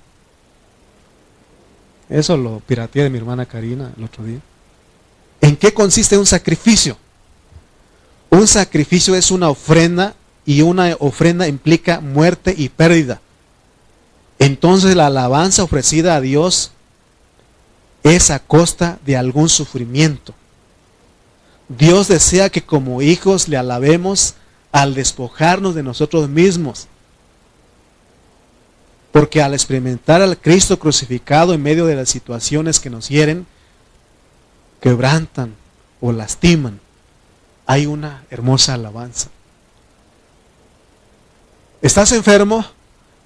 Eso lo pirateé de mi hermana Karina el otro día. ¿En qué consiste un sacrificio? Un sacrificio es una ofrenda y una ofrenda implica muerte y pérdida. Entonces la alabanza ofrecida a Dios es a costa de algún sufrimiento. Dios desea que como hijos le alabemos al despojarnos de nosotros mismos porque al experimentar al Cristo crucificado en medio de las situaciones que nos hieren, quebrantan o lastiman, hay una hermosa alabanza. ¿Estás enfermo?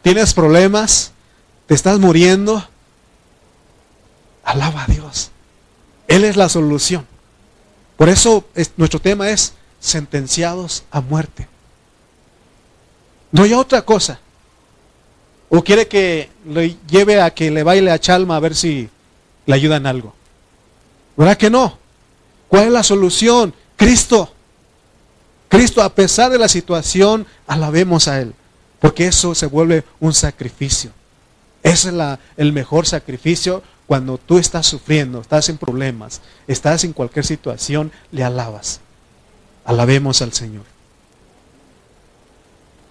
¿Tienes problemas? ¿Te estás muriendo? Alaba a Dios. Él es la solución. Por eso nuestro tema es sentenciados a muerte. No hay otra cosa. ¿O quiere que le lleve a que le baile a Chalma a ver si le ayudan algo? ¿Verdad que no? ¿Cuál es la solución? Cristo. Cristo, a pesar de la situación, alabemos a Él. Porque eso se vuelve un sacrificio. Ese es el mejor sacrificio cuando tú estás sufriendo, estás en problemas, estás en cualquier situación, le alabas. Alabemos al Señor.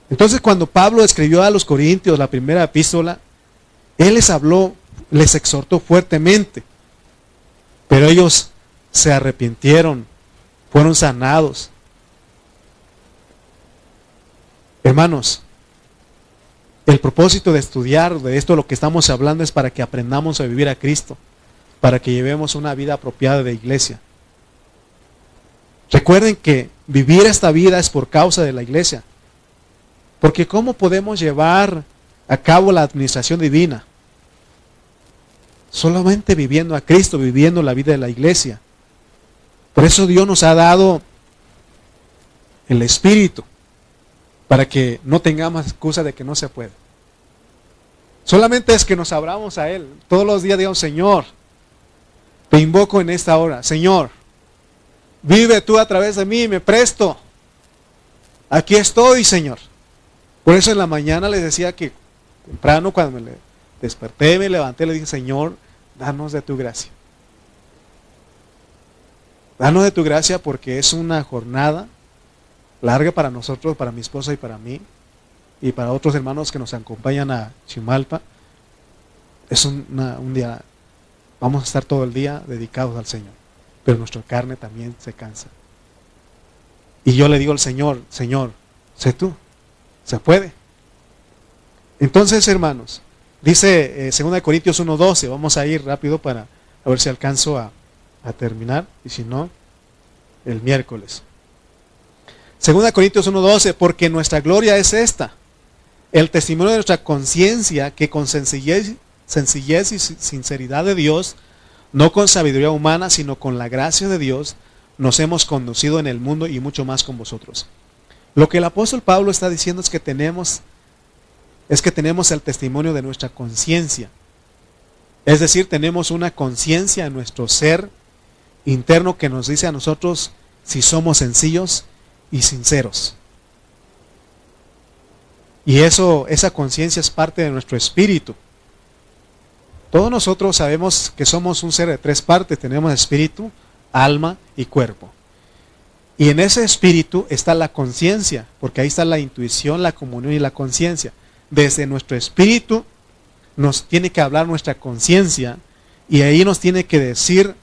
Entonces cuando Pablo escribió a los Corintios la primera epístola, él les habló, les exhortó fuertemente, pero ellos se arrepintieron, fueron sanados. Hermanos, el propósito de estudiar de esto, lo que estamos hablando, es para que aprendamos a vivir a Cristo, para que llevemos una vida apropiada de iglesia. Recuerden que vivir esta vida es por causa de la iglesia. Porque ¿cómo podemos llevar a cabo la administración divina? Solamente viviendo a Cristo, viviendo la vida de la iglesia. Por eso Dios nos ha dado el Espíritu, para que no tengamos excusa de que no se puede. Solamente es que nos abramos a Él. Todos los días digamos, Señor, te invoco en esta hora. Señor, vive tú a través de mí, me presto. Aquí estoy, Señor. Por eso en la mañana les decía que temprano cuando me desperté, me levanté, le dije, Señor, danos de tu gracia. Danos de tu gracia porque es una jornada larga para nosotros, para mi esposa y para mí, y para otros hermanos que nos acompañan a Chimalpa. Es un día, vamos a estar todo el día dedicados al Señor, pero nuestra carne también se cansa. Y yo le digo al Señor, Señor, sé tú, se puede. Entonces, hermanos, dice eh, 2 Corintios 1.12, vamos a ir rápido para a ver si alcanzo a, a terminar, y si no, el miércoles. 2 Corintios 1.12, porque nuestra gloria es esta, el testimonio de nuestra conciencia que con sencillez, sencillez y sinceridad de Dios, no con sabiduría humana, sino con la gracia de Dios, nos hemos conducido en el mundo y mucho más con vosotros. Lo que el apóstol Pablo está diciendo es que tenemos es que tenemos el testimonio de nuestra conciencia. Es decir, tenemos una conciencia en nuestro ser interno que nos dice a nosotros si somos sencillos y sinceros. Y eso, esa conciencia es parte de nuestro espíritu. Todos nosotros sabemos que somos un ser de tres partes. Tenemos espíritu, alma y cuerpo. Y en ese espíritu está la conciencia, porque ahí está la intuición, la comunión y la conciencia. Desde nuestro espíritu nos tiene que hablar nuestra conciencia y ahí nos tiene que decir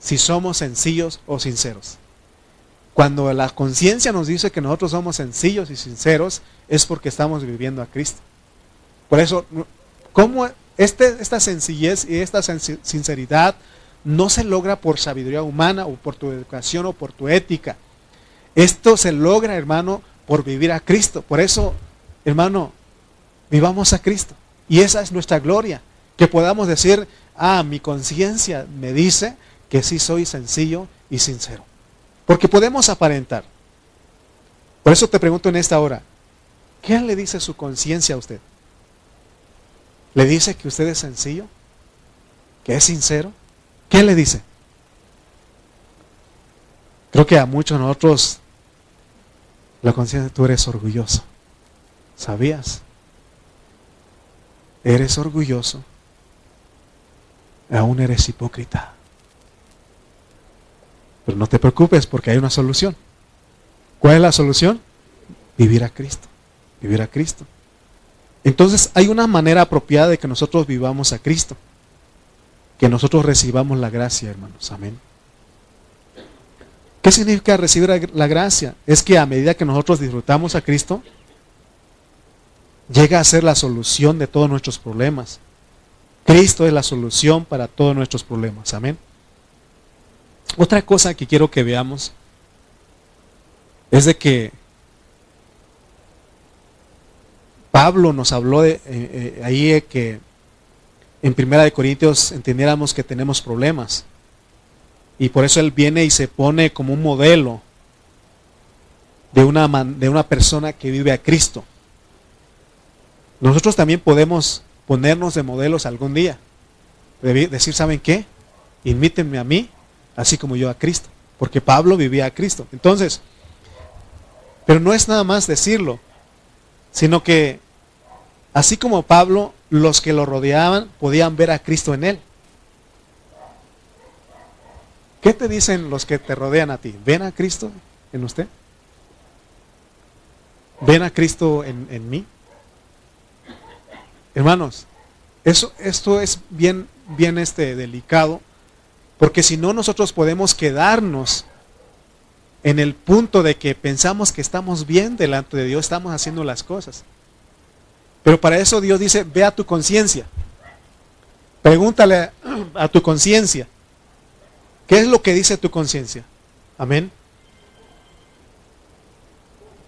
si somos sencillos o sinceros. Cuando la conciencia nos dice que nosotros somos sencillos y sinceros, es porque estamos viviendo a Cristo. Por eso, ¿cómo este, esta sencillez y esta sinceridad no se logra por sabiduría humana o por tu educación o por tu ética. Esto se logra, hermano, por vivir a Cristo. Por eso, hermano, vivamos a Cristo. Y esa es nuestra gloria. Que podamos decir, ah, mi conciencia me dice que sí soy sencillo y sincero. Porque podemos aparentar. Por eso te pregunto en esta hora, ¿qué le dice su conciencia a usted? ¿Le dice que usted es sencillo? ¿Que es sincero? ¿Qué le dice? Creo que a muchos de nosotros la conciencia tú eres orgulloso. ¿Sabías? Eres orgulloso. Aún eres hipócrita. Pero no te preocupes porque hay una solución. ¿Cuál es la solución? Vivir a Cristo. Vivir a Cristo. Entonces hay una manera apropiada de que nosotros vivamos a Cristo que nosotros recibamos la gracia, hermanos. Amén. ¿Qué significa recibir la gracia? Es que a medida que nosotros disfrutamos a Cristo, llega a ser la solución de todos nuestros problemas. Cristo es la solución para todos nuestros problemas. Amén. Otra cosa que quiero que veamos es de que Pablo nos habló de, eh, eh, ahí que en Primera de Corintios entendiéramos que tenemos problemas. Y por eso Él viene y se pone como un modelo de una, de una persona que vive a Cristo. Nosotros también podemos ponernos de modelos algún día. decir, ¿saben qué? Imítenme a mí, así como yo a Cristo. Porque Pablo vivía a Cristo. Entonces, pero no es nada más decirlo, sino que así como Pablo los que lo rodeaban podían ver a Cristo en él. ¿Qué te dicen los que te rodean a ti? ¿Ven a Cristo en usted? ¿Ven a Cristo en, mí? Hermanos, eso, esto es bien, bien este, delicado, porque si no nosotros podemos quedarnos en el punto de que pensamos que estamos bien delante de Dios, estamos haciendo las cosas. Pero para eso Dios dice, ve a tu conciencia. Pregúntale [CLEARS THROAT] a tu conciencia. ¿Qué es lo que dice tu conciencia? Amén.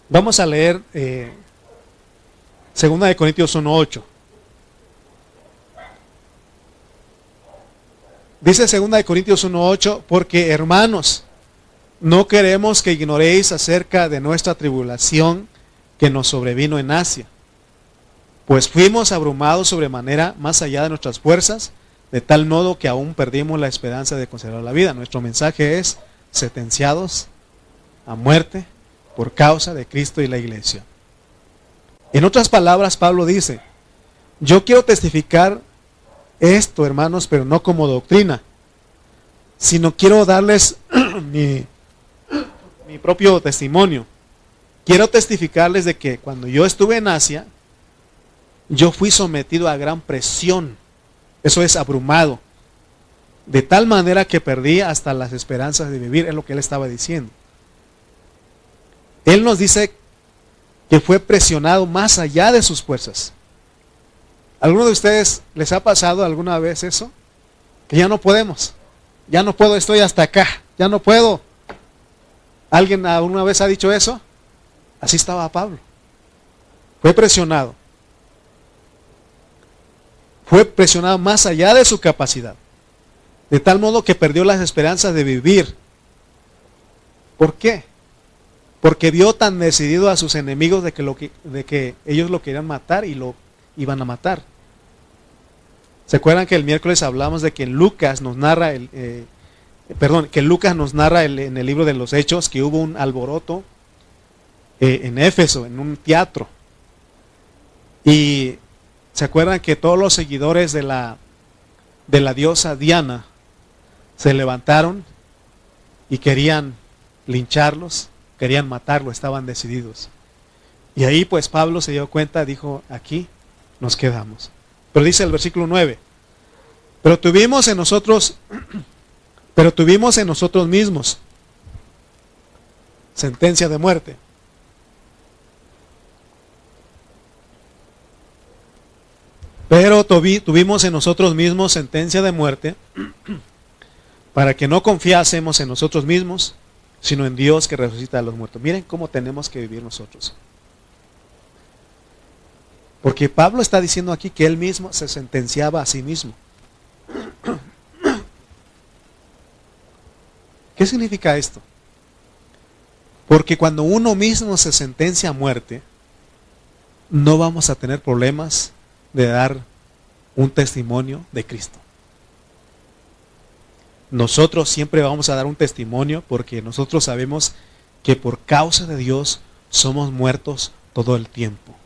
Vamos a leer eh, Segunda de Corintios 1.8. Dice Segunda de Corintios 1.8, porque hermanos, no queremos que ignoréis acerca de nuestra tribulación que nos sobrevino en Asia pues fuimos abrumados sobremanera más allá de nuestras fuerzas, de tal modo que aún perdimos la esperanza de conservar la vida. Nuestro mensaje es sentenciados a muerte por causa de Cristo y la iglesia. En otras palabras, Pablo dice, yo quiero testificar esto, hermanos, pero no como doctrina, sino quiero darles [CLEARS THROAT] mi, mi propio testimonio. Quiero testificarles de que cuando yo estuve en Asia, yo fui sometido a gran presión. Eso es abrumado. De tal manera que perdí hasta las esperanzas de vivir, es lo que él estaba diciendo. Él nos dice que fue presionado más allá de sus fuerzas. ¿Alguno de ustedes les ha pasado alguna vez eso? Que ya no podemos. Ya no puedo, estoy hasta acá. Ya no puedo. ¿Alguien alguna vez ha dicho eso? Así estaba Pablo. Fue presionado. Fue presionado más allá de su capacidad. De tal modo que perdió las esperanzas de vivir. ¿Por qué? Porque vio tan decidido a sus enemigos de que, lo que, de que ellos lo querían matar y lo iban a matar. ¿Se acuerdan que el miércoles hablamos de que Lucas nos narra el, eh, perdón, que Lucas nos narra en el libro de los Hechos que hubo un alboroto eh, en Éfeso, en un teatro. Y se acuerdan que todos los seguidores de la, de la diosa Diana se levantaron y querían lincharlos, querían matarlo, estaban decididos. Y ahí pues Pablo se dio cuenta, dijo, aquí nos quedamos. Pero dice el versículo 9, pero tuvimos en nosotros [CLEARS THROAT] pero tuvimos en nosotros mismos sentencia de muerte. Pero tuvimos en nosotros mismos sentencia de muerte [CLEARS THROAT] para que no confiásemos en nosotros mismos, sino en Dios que resucita a los muertos. Miren cómo tenemos que vivir nosotros. Porque Pablo está diciendo aquí que él mismo se sentenciaba a sí mismo. ¿Qué significa esto? Porque cuando uno mismo se sentencia a muerte, no vamos a tener problemas de dar un testimonio de Cristo. Nosotros siempre vamos a dar un testimonio porque nosotros sabemos que por causa de Dios somos muertos todo el tiempo.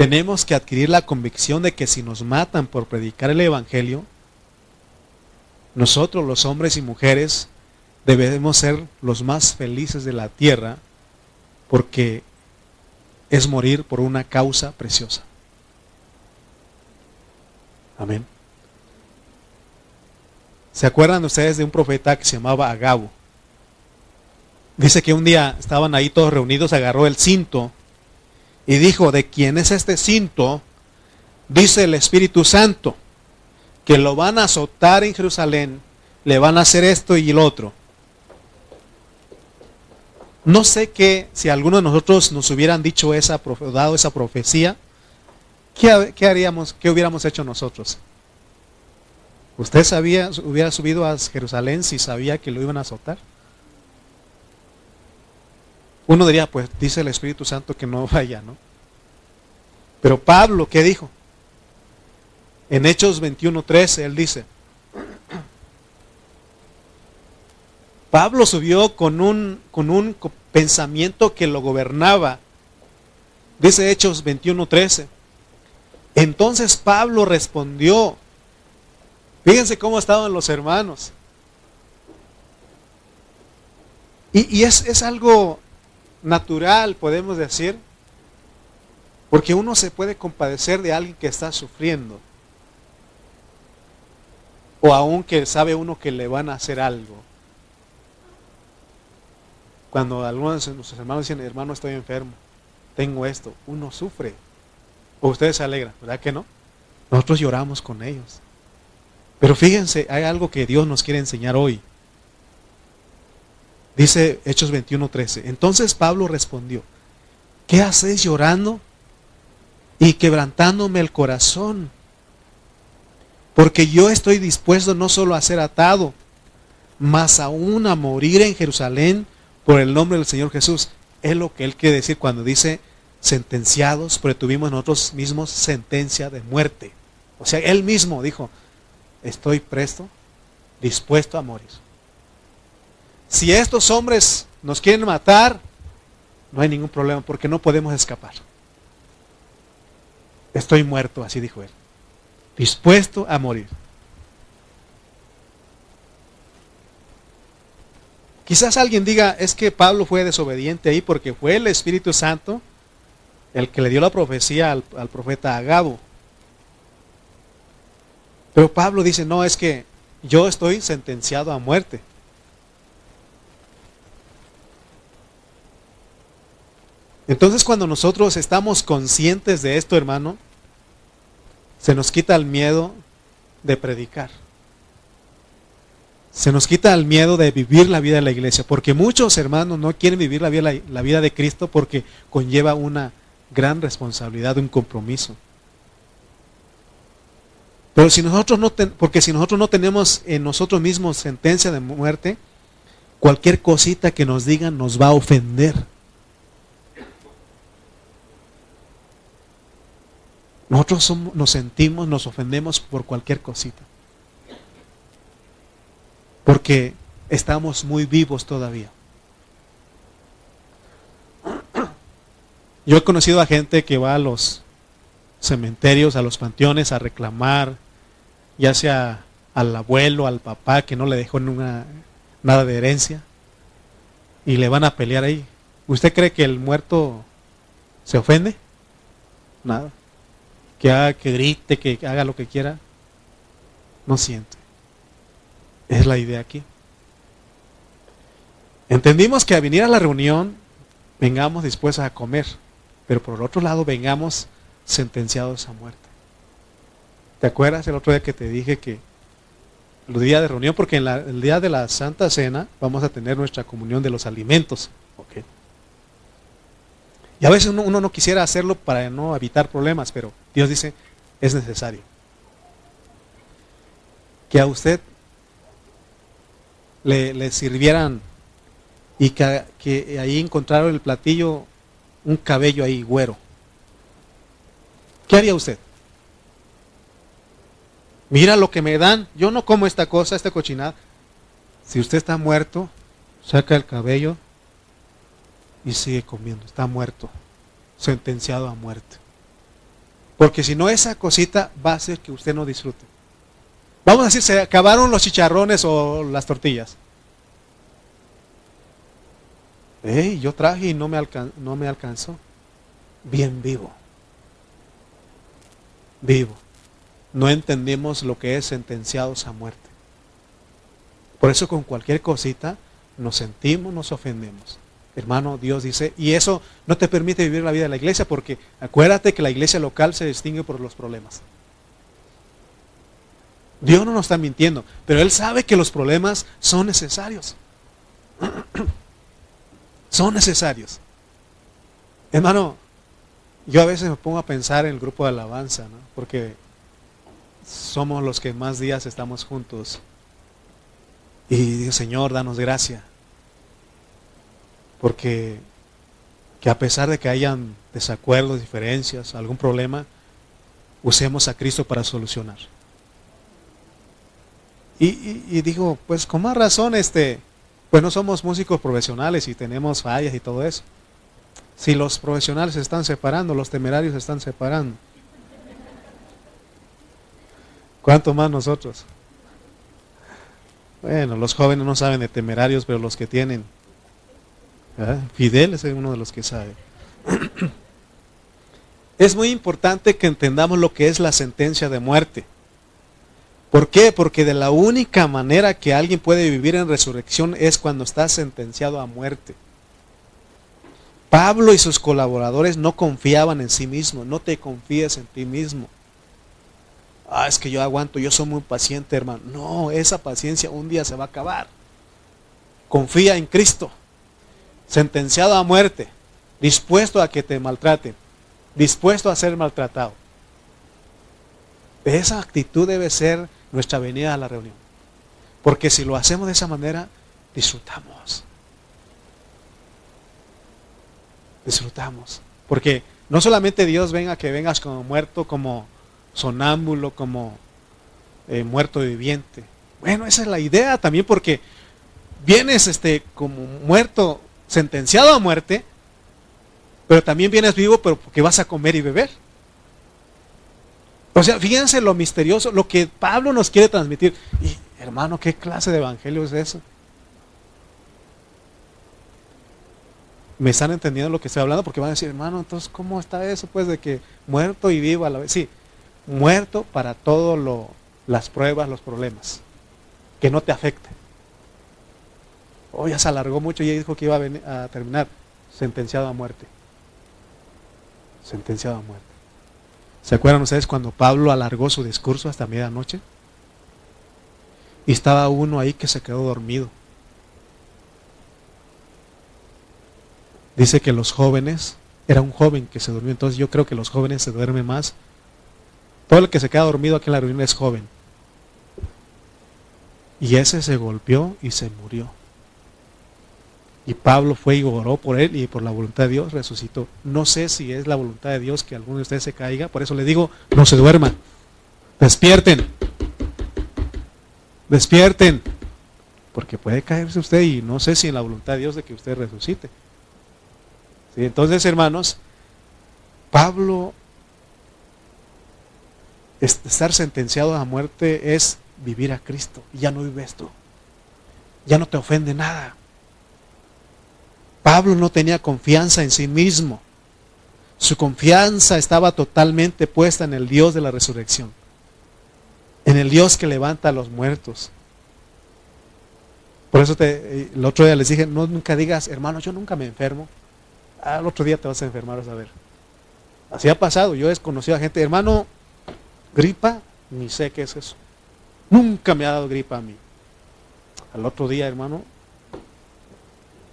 Tenemos que adquirir la convicción de que si nos matan por predicar el Evangelio, nosotros los hombres y mujeres debemos ser los más felices de la tierra porque es morir por una causa preciosa. Amén. ¿Se acuerdan ustedes de un profeta que se llamaba Agabo? Dice que un día estaban ahí todos reunidos, agarró el cinto y dijo, ¿de quién es este cinto? Dice el Espíritu Santo que lo van a azotar en Jerusalén, le van a hacer esto y el otro. No sé qué, si alguno de nosotros nos hubieran dicho esa, dado esa profecía, ¿qué, qué haríamos, qué hubiéramos hecho nosotros? ¿Usted sabía, hubiera subido a Jerusalén si sabía que lo iban a azotar? Uno diría, pues dice el Espíritu Santo que no [LAUGHS] vaya, ¿no? Pero Pablo, ¿qué dijo? En Hechos 21:13 él dice, Pablo subió con un, con un pensamiento que lo gobernaba. Dice Hechos 21:13. Entonces Pablo respondió, fíjense cómo estaban los hermanos. Y, y es, es algo natural, podemos decir, porque uno se puede compadecer de alguien que está sufriendo o aún que sabe uno que le van a hacer algo. Cuando algunos de nuestros hermanos dicen, hermano, estoy enfermo, tengo esto, uno sufre. O ustedes se alegran, ¿verdad que no? Nosotros lloramos con ellos. Pero fíjense, hay algo que Dios nos quiere enseñar hoy. Dice Hechos 21:13. Entonces Pablo respondió, ¿qué hacéis llorando y quebrantándome el corazón? Porque yo estoy dispuesto no solo a ser atado, más aún a morir en Jerusalén por el nombre del Señor Jesús. Es lo que él quiere decir cuando dice sentenciados, porque tuvimos nosotros mismos sentencia de muerte. O sea, él mismo dijo, estoy presto, dispuesto a morir. Si estos hombres nos quieren matar, no hay ningún problema porque no podemos escapar. Estoy muerto, así dijo él dispuesto a morir. Quizás alguien diga, es que Pablo fue desobediente ahí porque fue el Espíritu Santo el que le dio la profecía al, al profeta Agabo. Pero Pablo dice, no, es que yo estoy sentenciado a muerte. Entonces cuando nosotros estamos conscientes de esto, hermano, se nos quita el miedo de predicar. Se nos quita el miedo de vivir la vida de la iglesia, porque muchos hermanos no quieren vivir la vida, de Cristo porque conlleva una gran responsabilidad, un compromiso. Pero si nosotros no porque si nosotros no tenemos en nosotros mismos sentencia de muerte, cualquier cosita que nos digan nos va a ofender. Nosotros nos sentimos, nos ofendemos por cualquier cosita. Porque estamos muy vivos todavía. Yo he conocido a gente que va a los cementerios, a los panteones a reclamar, ya sea al abuelo, al papá que no le dejó nada de herencia, y le van a pelear ahí. ¿Usted cree que el muerto se ofende? Nada que haga, que grite, que haga lo que quiera, no siente. Es la idea aquí. Entendimos que a venir a la reunión vengamos dispuestos a comer, pero por el otro lado vengamos sentenciados a muerte. ¿Te acuerdas el otro día que te dije que el día de reunión, porque en el día de la Santa Cena vamos a tener nuestra comunión de los alimentos? Y a veces uno, no quisiera hacerlo para no evitar problemas, pero Dios dice, es necesario. Que a usted le, sirvieran y que, que, ahí encontraron el platillo, un cabello ahí güero. ¿Qué haría usted? Mira lo que me dan, yo no como esta cosa, esta cochinada. Si usted está muerto, saca el cabello, y sigue comiendo, está muerto, sentenciado a muerte. Porque si no, esa cosita va a hacer que usted no disfrute. Vamos a decir, se acabaron los chicharrones o las tortillas. Hey, yo traje y no me, no me alcanzó. Bien vivo. Vivo. No entendemos lo que es sentenciados a muerte. Por eso con cualquier cosita nos sentimos, nos ofendemos. Hermano, Dios dice, y eso no te permite vivir la vida de la iglesia porque acuérdate que la iglesia local se distingue por los problemas. Dios no nos está mintiendo, pero Él sabe que los problemas son necesarios. [CLEARS THROAT] son necesarios. Hermano, yo a veces me pongo a pensar en el grupo de alabanza, ¿no? porque somos los que más días estamos juntos. Y digo, Señor, danos gracia. Porque que a pesar de que hayan desacuerdos, diferencias, algún problema, usemos a Cristo para solucionar. Y, digo, pues con más razón, este, pues no somos músicos profesionales y tenemos fallas y todo eso. Si los profesionales se están separando, los temerarios se están separando. ¿Cuánto más nosotros? Bueno, los jóvenes no saben de temerarios, pero los que tienen Fidel es uno de los que sabe. [CLEARS THROAT] Es muy importante que entendamos lo que es la sentencia de muerte. ¿Por qué? Porque de la única manera que alguien puede vivir en resurrección es cuando está sentenciado a muerte. Pablo y sus colaboradores no confiaban en sí mismos. No te confíes en ti mismo. Ah, es que yo aguanto, yo soy muy paciente, hermano. No, esa paciencia un día se va a acabar. Confía en Cristo sentenciado a muerte, dispuesto a que te maltraten, dispuesto a ser maltratado. Esa actitud debe ser nuestra venida a la reunión. Porque si lo hacemos de esa manera, disfrutamos. Disfrutamos. Porque no solamente Dios venga que vengas como muerto, como sonámbulo, como eh, muerto viviente. Bueno, esa es la idea también porque vienes este, como muerto sentenciado a muerte, pero también vienes vivo, pero porque vas a comer y beber. O sea, fíjense lo misterioso, lo que Pablo nos quiere transmitir. Y hermano, ¿qué clase de evangelio es eso? me están entendiendo lo que estoy hablando porque van a decir, hermano, entonces, ¿cómo está eso? Pues de que muerto y vivo a la vez. Sí, muerto para todo lo, las pruebas, los problemas. Que no te afecte. Oh, ya se alargó mucho y ya dijo que iba a, a terminar. Sentenciado a muerte. Sentenciado a muerte. ¿Se acuerdan ustedes cuando Pablo alargó su discurso hasta medianoche? Y estaba uno ahí que se quedó dormido. Dice que los jóvenes, era un joven que se durmió, entonces yo creo que los jóvenes se duermen más. Todo el que se queda dormido aquí en la reunión es joven. Y ese se golpeó y se murió. Y Pablo fue y oró por él y por la voluntad de Dios resucitó. No sé si es la voluntad de Dios que alguno de ustedes se caiga, por eso le digo, no se duerman. Despierten. Despierten. Porque puede caerse usted y no sé si en la voluntad de Dios de que usted resucite. Entonces, hermanos, Pablo, estar sentenciado a muerte es vivir a Cristo. Ya no vives tú. Ya no te ofende nada. Pablo no tenía confianza en sí mismo. Su confianza estaba totalmente puesta en el Dios de la resurrección. En el Dios que levanta a los muertos. Por eso te, el otro día les dije, no nunca digas, hermano, yo nunca me enfermo al otro día te vas a enfermar, a ver. Así ha pasado, yo he conocido a gente, hermano, gripa, ni sé qué es eso. Nunca me ha dado gripa a mí. Al otro día, hermano,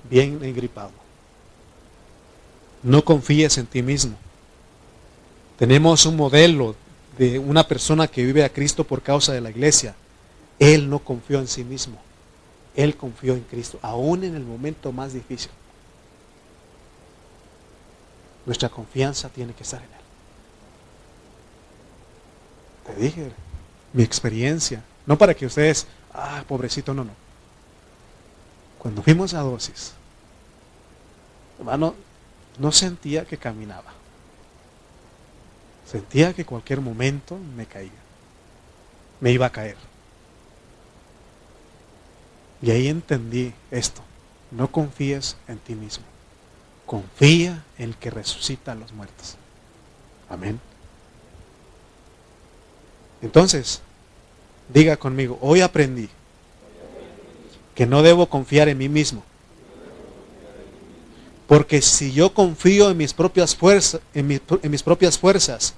bien engripado. No confíes en ti mismo. Tenemos un modelo de una persona que vive a Cristo por causa de la iglesia. Él no confió en sí mismo. Él confió en Cristo, aún en el momento más difícil. Nuestra confianza tiene que estar en Él. Te dije, mi experiencia, no para que ustedes, ah, pobrecito, no, no. Cuando fuimos a dosis, hermano, no sentía que caminaba. Sentía que cualquier momento me caía. Me iba a caer. Y ahí entendí esto. No confíes en ti mismo confía en el que resucita a los muertos. Amén. Entonces, diga conmigo, hoy aprendí que no debo confiar en mí mismo. Porque si yo confío en mis propias fuerzas, en, mis propias fuerzas,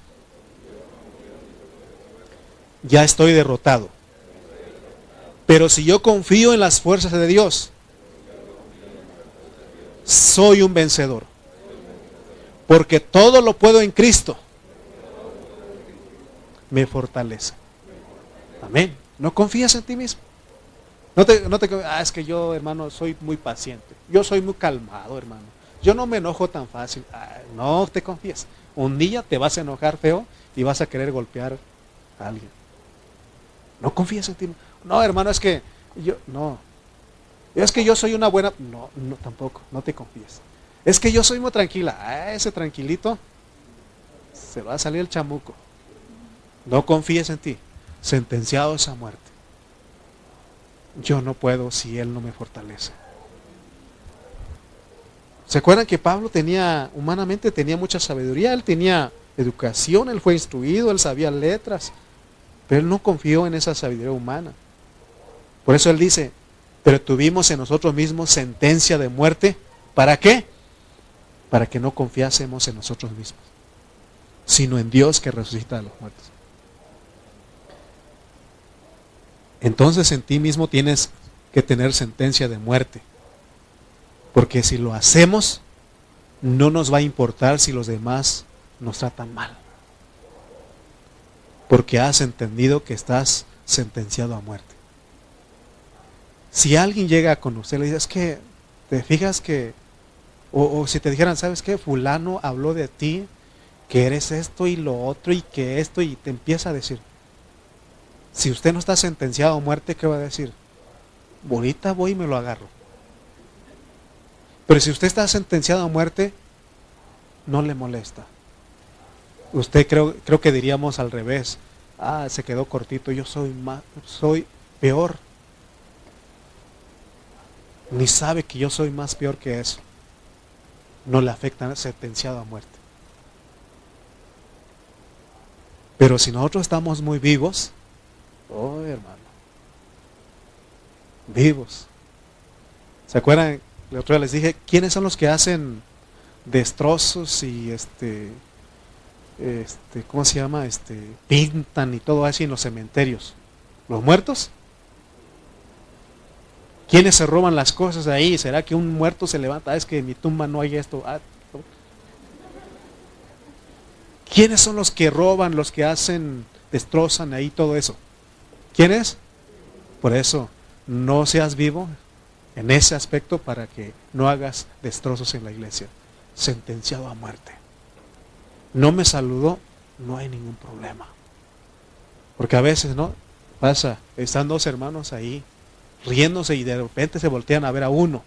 ya estoy derrotado. Pero si yo confío en las fuerzas de Dios, soy un vencedor. Porque todo lo puedo en Cristo. Me fortalece. Amén. No confías en ti mismo. No te, no te, ah, es que yo, hermano, soy muy paciente. Yo soy muy calmado, hermano. Yo no me enojo tan fácil. No te confíes. Un día te vas a enojar feo y vas a querer golpear a alguien. No confías en ti. No, hermano, es que yo, no, es que yo soy una buena... No, no, tampoco, no te confíes. Es que yo soy muy tranquila. Ah, ese tranquilito se va a salir el chamuco. No confíes en ti. Sentenciado a muerte. Yo no puedo si Él no me fortalece. ¿Se acuerdan que Pablo tenía, humanamente tenía mucha sabiduría? Él tenía educación, él fue instruido, él sabía letras, pero él no confió en esa sabiduría humana. Por eso él dice, pero tuvimos en nosotros mismos sentencia de muerte. ¿Para qué? Para que no confiásemos en nosotros mismos, sino en Dios que resucita a los muertos. Entonces en ti mismo tienes que tener sentencia de muerte. Porque si lo hacemos, no nos va a importar si los demás nos tratan mal. Porque has entendido que estás sentenciado a muerte. Si alguien llega con usted y le dice, es que te fijas que, o, si te dijeran, ¿sabes qué? Fulano habló de ti, que eres esto y lo otro y que esto, y te empieza a decir, si usted no está sentenciado a muerte, ¿qué va a decir? Bonita voy y me lo agarro. Pero si usted está sentenciado a muerte, no le molesta. Usted creo, creo que diríamos al revés. Ah, se quedó cortito, yo soy más, soy peor ni sabe que yo soy más peor que eso. no le afectan, sentenciado a muerte. Pero si nosotros estamos muy vivos, oh hermano, vivos. ¿Se acuerdan? La otra les dije, ¿quiénes son los que hacen destrozos y este, este, ¿cómo se llama? Este, pintan y todo así en los cementerios. ¿Los muertos? ¿Quiénes se roban las cosas ahí? ¿Será que un muerto se levanta? Ah, es que en mi tumba no hay esto. Ah, ¿Quiénes son los que roban, los que hacen, destrozan ahí todo eso? ¿Quiénes? Por eso, no seas vivo en ese aspecto para que no hagas destrozos en la iglesia. Sentenciado a muerte. No me saludó, no hay ningún problema. Porque a veces, ¿no? Pasa, están dos hermanos ahí riéndose y de repente se voltean a ver a uno.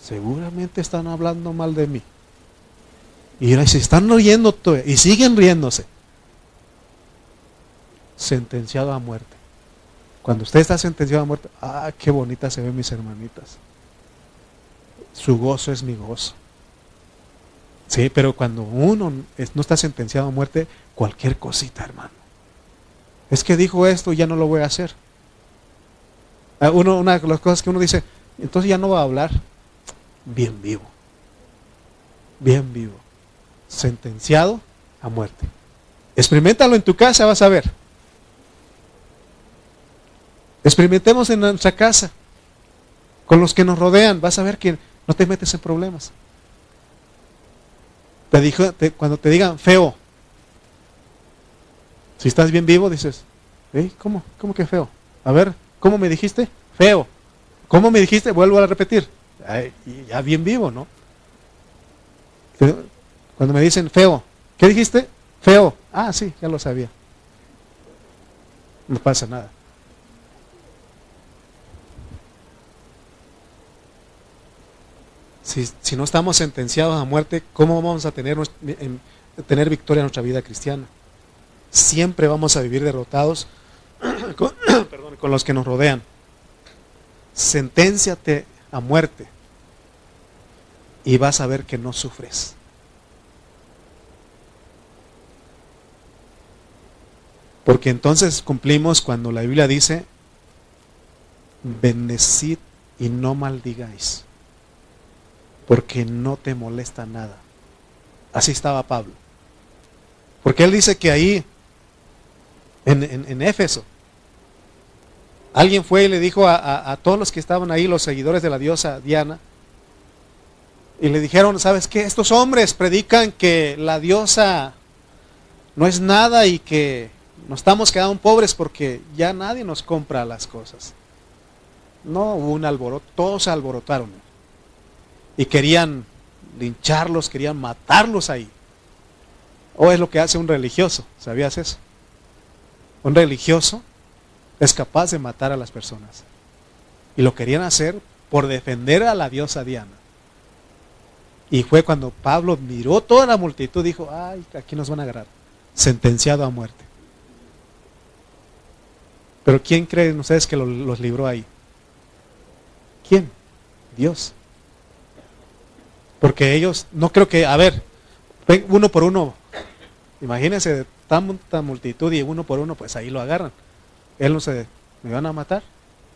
Seguramente están hablando mal de mí. Y si están riendo y siguen riéndose, sentenciado a muerte. Cuando usted está sentenciado a muerte, ah, qué bonita se ven mis hermanitas. Su gozo es mi gozo. Sí, pero cuando uno no está sentenciado a muerte, cualquier cosita, hermano. Es que dijo esto y ya no lo voy a hacer. Ah, una de las cosas que uno dice, entonces ya no va a hablar. Bien vivo. Bien vivo. Sentenciado a muerte. Experimentalo en tu casa, vas a ver. Experimentemos en nuestra casa. Con los que nos rodean, vas a ver que no te metes en problemas. Te dijo, cuando te digan feo, si estás bien vivo, dices, ¿cómo? ¿Cómo que feo? A ver, ¿Cómo me dijiste? Feo. ¿Cómo me dijiste? Vuelvo a repetir. ya bien vivo, ¿no? Cuando me dicen feo, ¿qué dijiste? Feo. Ah, sí, ya lo sabía. No pasa nada. Si, no estamos sentenciados a muerte, ¿cómo vamos a tener, tener victoria en nuestra vida cristiana? Siempre vamos a vivir derrotados [CLEARS THROAT] [CLEARS THROAT] con, los que nos rodean. Senténciate a muerte y vas a ver que no sufres. Porque entonces cumplimos cuando la Biblia dice, bendecid y no maldigáis, porque no te molesta nada. Así estaba Pablo. Porque él dice que ahí, en, en Éfeso, Alguien fue y le dijo a, todos los que estaban ahí, los seguidores de la diosa Diana, y le dijeron, ¿sabes qué? Estos hombres predican que la diosa no es nada y que nos estamos quedando pobres porque ya nadie nos compra las cosas. No hubo un alboroto, todos alborotaron. Y querían lincharlos, querían matarlos ahí. O es lo que hace un religioso, ¿sabías eso? Un religioso es capaz de matar a las personas. Y lo querían hacer por defender a la diosa Diana. Y fue cuando Pablo miró toda la multitud dijo, ay, aquí nos van a agarrar. Sentenciado a muerte. Pero ¿quién creen ustedes que los libró ahí? ¿Quién? Dios. Porque ellos, no creo que, a ver, uno por uno, imagínense tanta multitud y uno por uno, pues ahí lo agarran. Él no se, ¿me van a matar?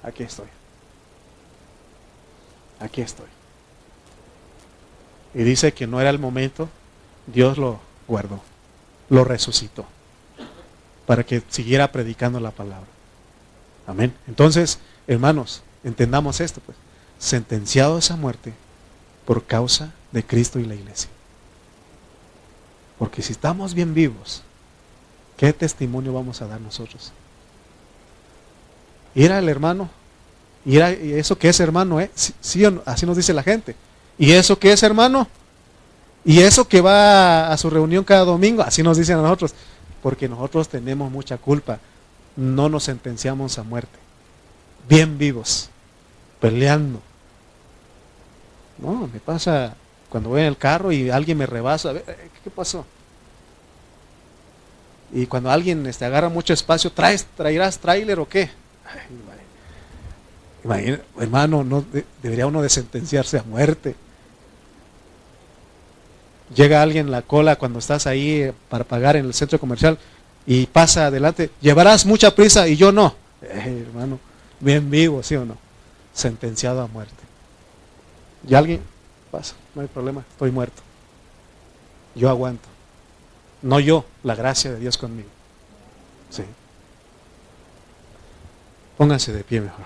Aquí estoy. Aquí estoy. Y dice que no era el momento, Dios lo guardó, lo resucitó, para que siguiera predicando la palabra. Amén. Entonces, hermanos, entendamos esto, pues, sentenciados a muerte por causa de Cristo y la iglesia. Porque si estamos bien vivos, ¿qué testimonio vamos a dar nosotros? Y era el hermano. Y era eso que es hermano, ¿eh? Sí, así nos dice la gente. ¿Y eso que es hermano? Y eso que va a su reunión cada domingo, así nos dicen a nosotros. Porque nosotros tenemos mucha culpa. No nos sentenciamos a muerte. Bien vivos. Peleando. No, me pasa cuando voy en el carro y alguien me rebasa. Eh, ¿Qué pasó? Y cuando alguien este, agarra mucho espacio, ¿traes, ¿traerás tráiler o qué? hermano, no debería uno de sentenciarse a muerte. Llega alguien en la cola cuando estás ahí para pagar en el centro comercial y pasa adelante. Llevarás mucha prisa y yo no. Eh, hermano, bien vivo, ¿sí o no? Sentenciado a muerte. Y alguien pasa, no hay problema, estoy muerto. Yo aguanto. No yo, la gracia de Dios conmigo. Sí. Pónganse de pie mejor.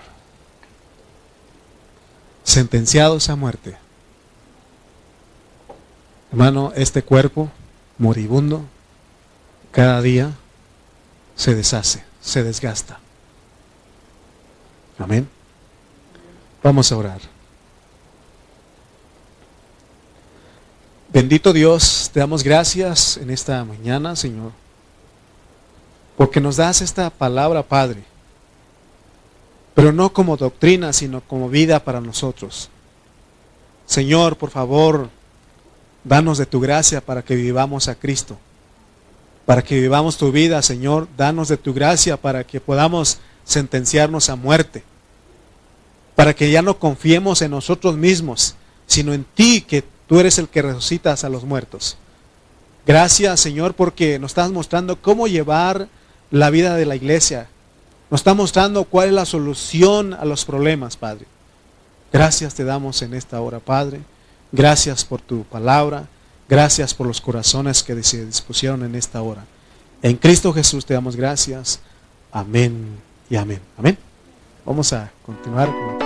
Sentenciados a muerte. Hermano, este cuerpo moribundo cada día se deshace, se desgasta. Amén. Vamos a orar. Bendito Dios, te damos gracias en esta mañana, Señor, porque nos das esta palabra, Padre, pero no como doctrina, sino como vida para nosotros. Señor, por favor, danos de tu gracia para que vivamos a Cristo, para que vivamos tu vida, Señor, danos de tu gracia para que podamos sentenciarnos a muerte, para que ya no confiemos en nosotros mismos, sino en ti que Tú eres el que resucitas a los muertos. Gracias, Señor, porque nos estás mostrando cómo llevar la vida de la iglesia. Nos está mostrando cuál es la solución a los problemas, Padre. Gracias te damos en esta hora, Padre. Gracias por tu palabra. Gracias por los corazones que se dispusieron en esta hora. En Cristo Jesús te damos gracias. Amén y amén. Amén. Vamos a continuar con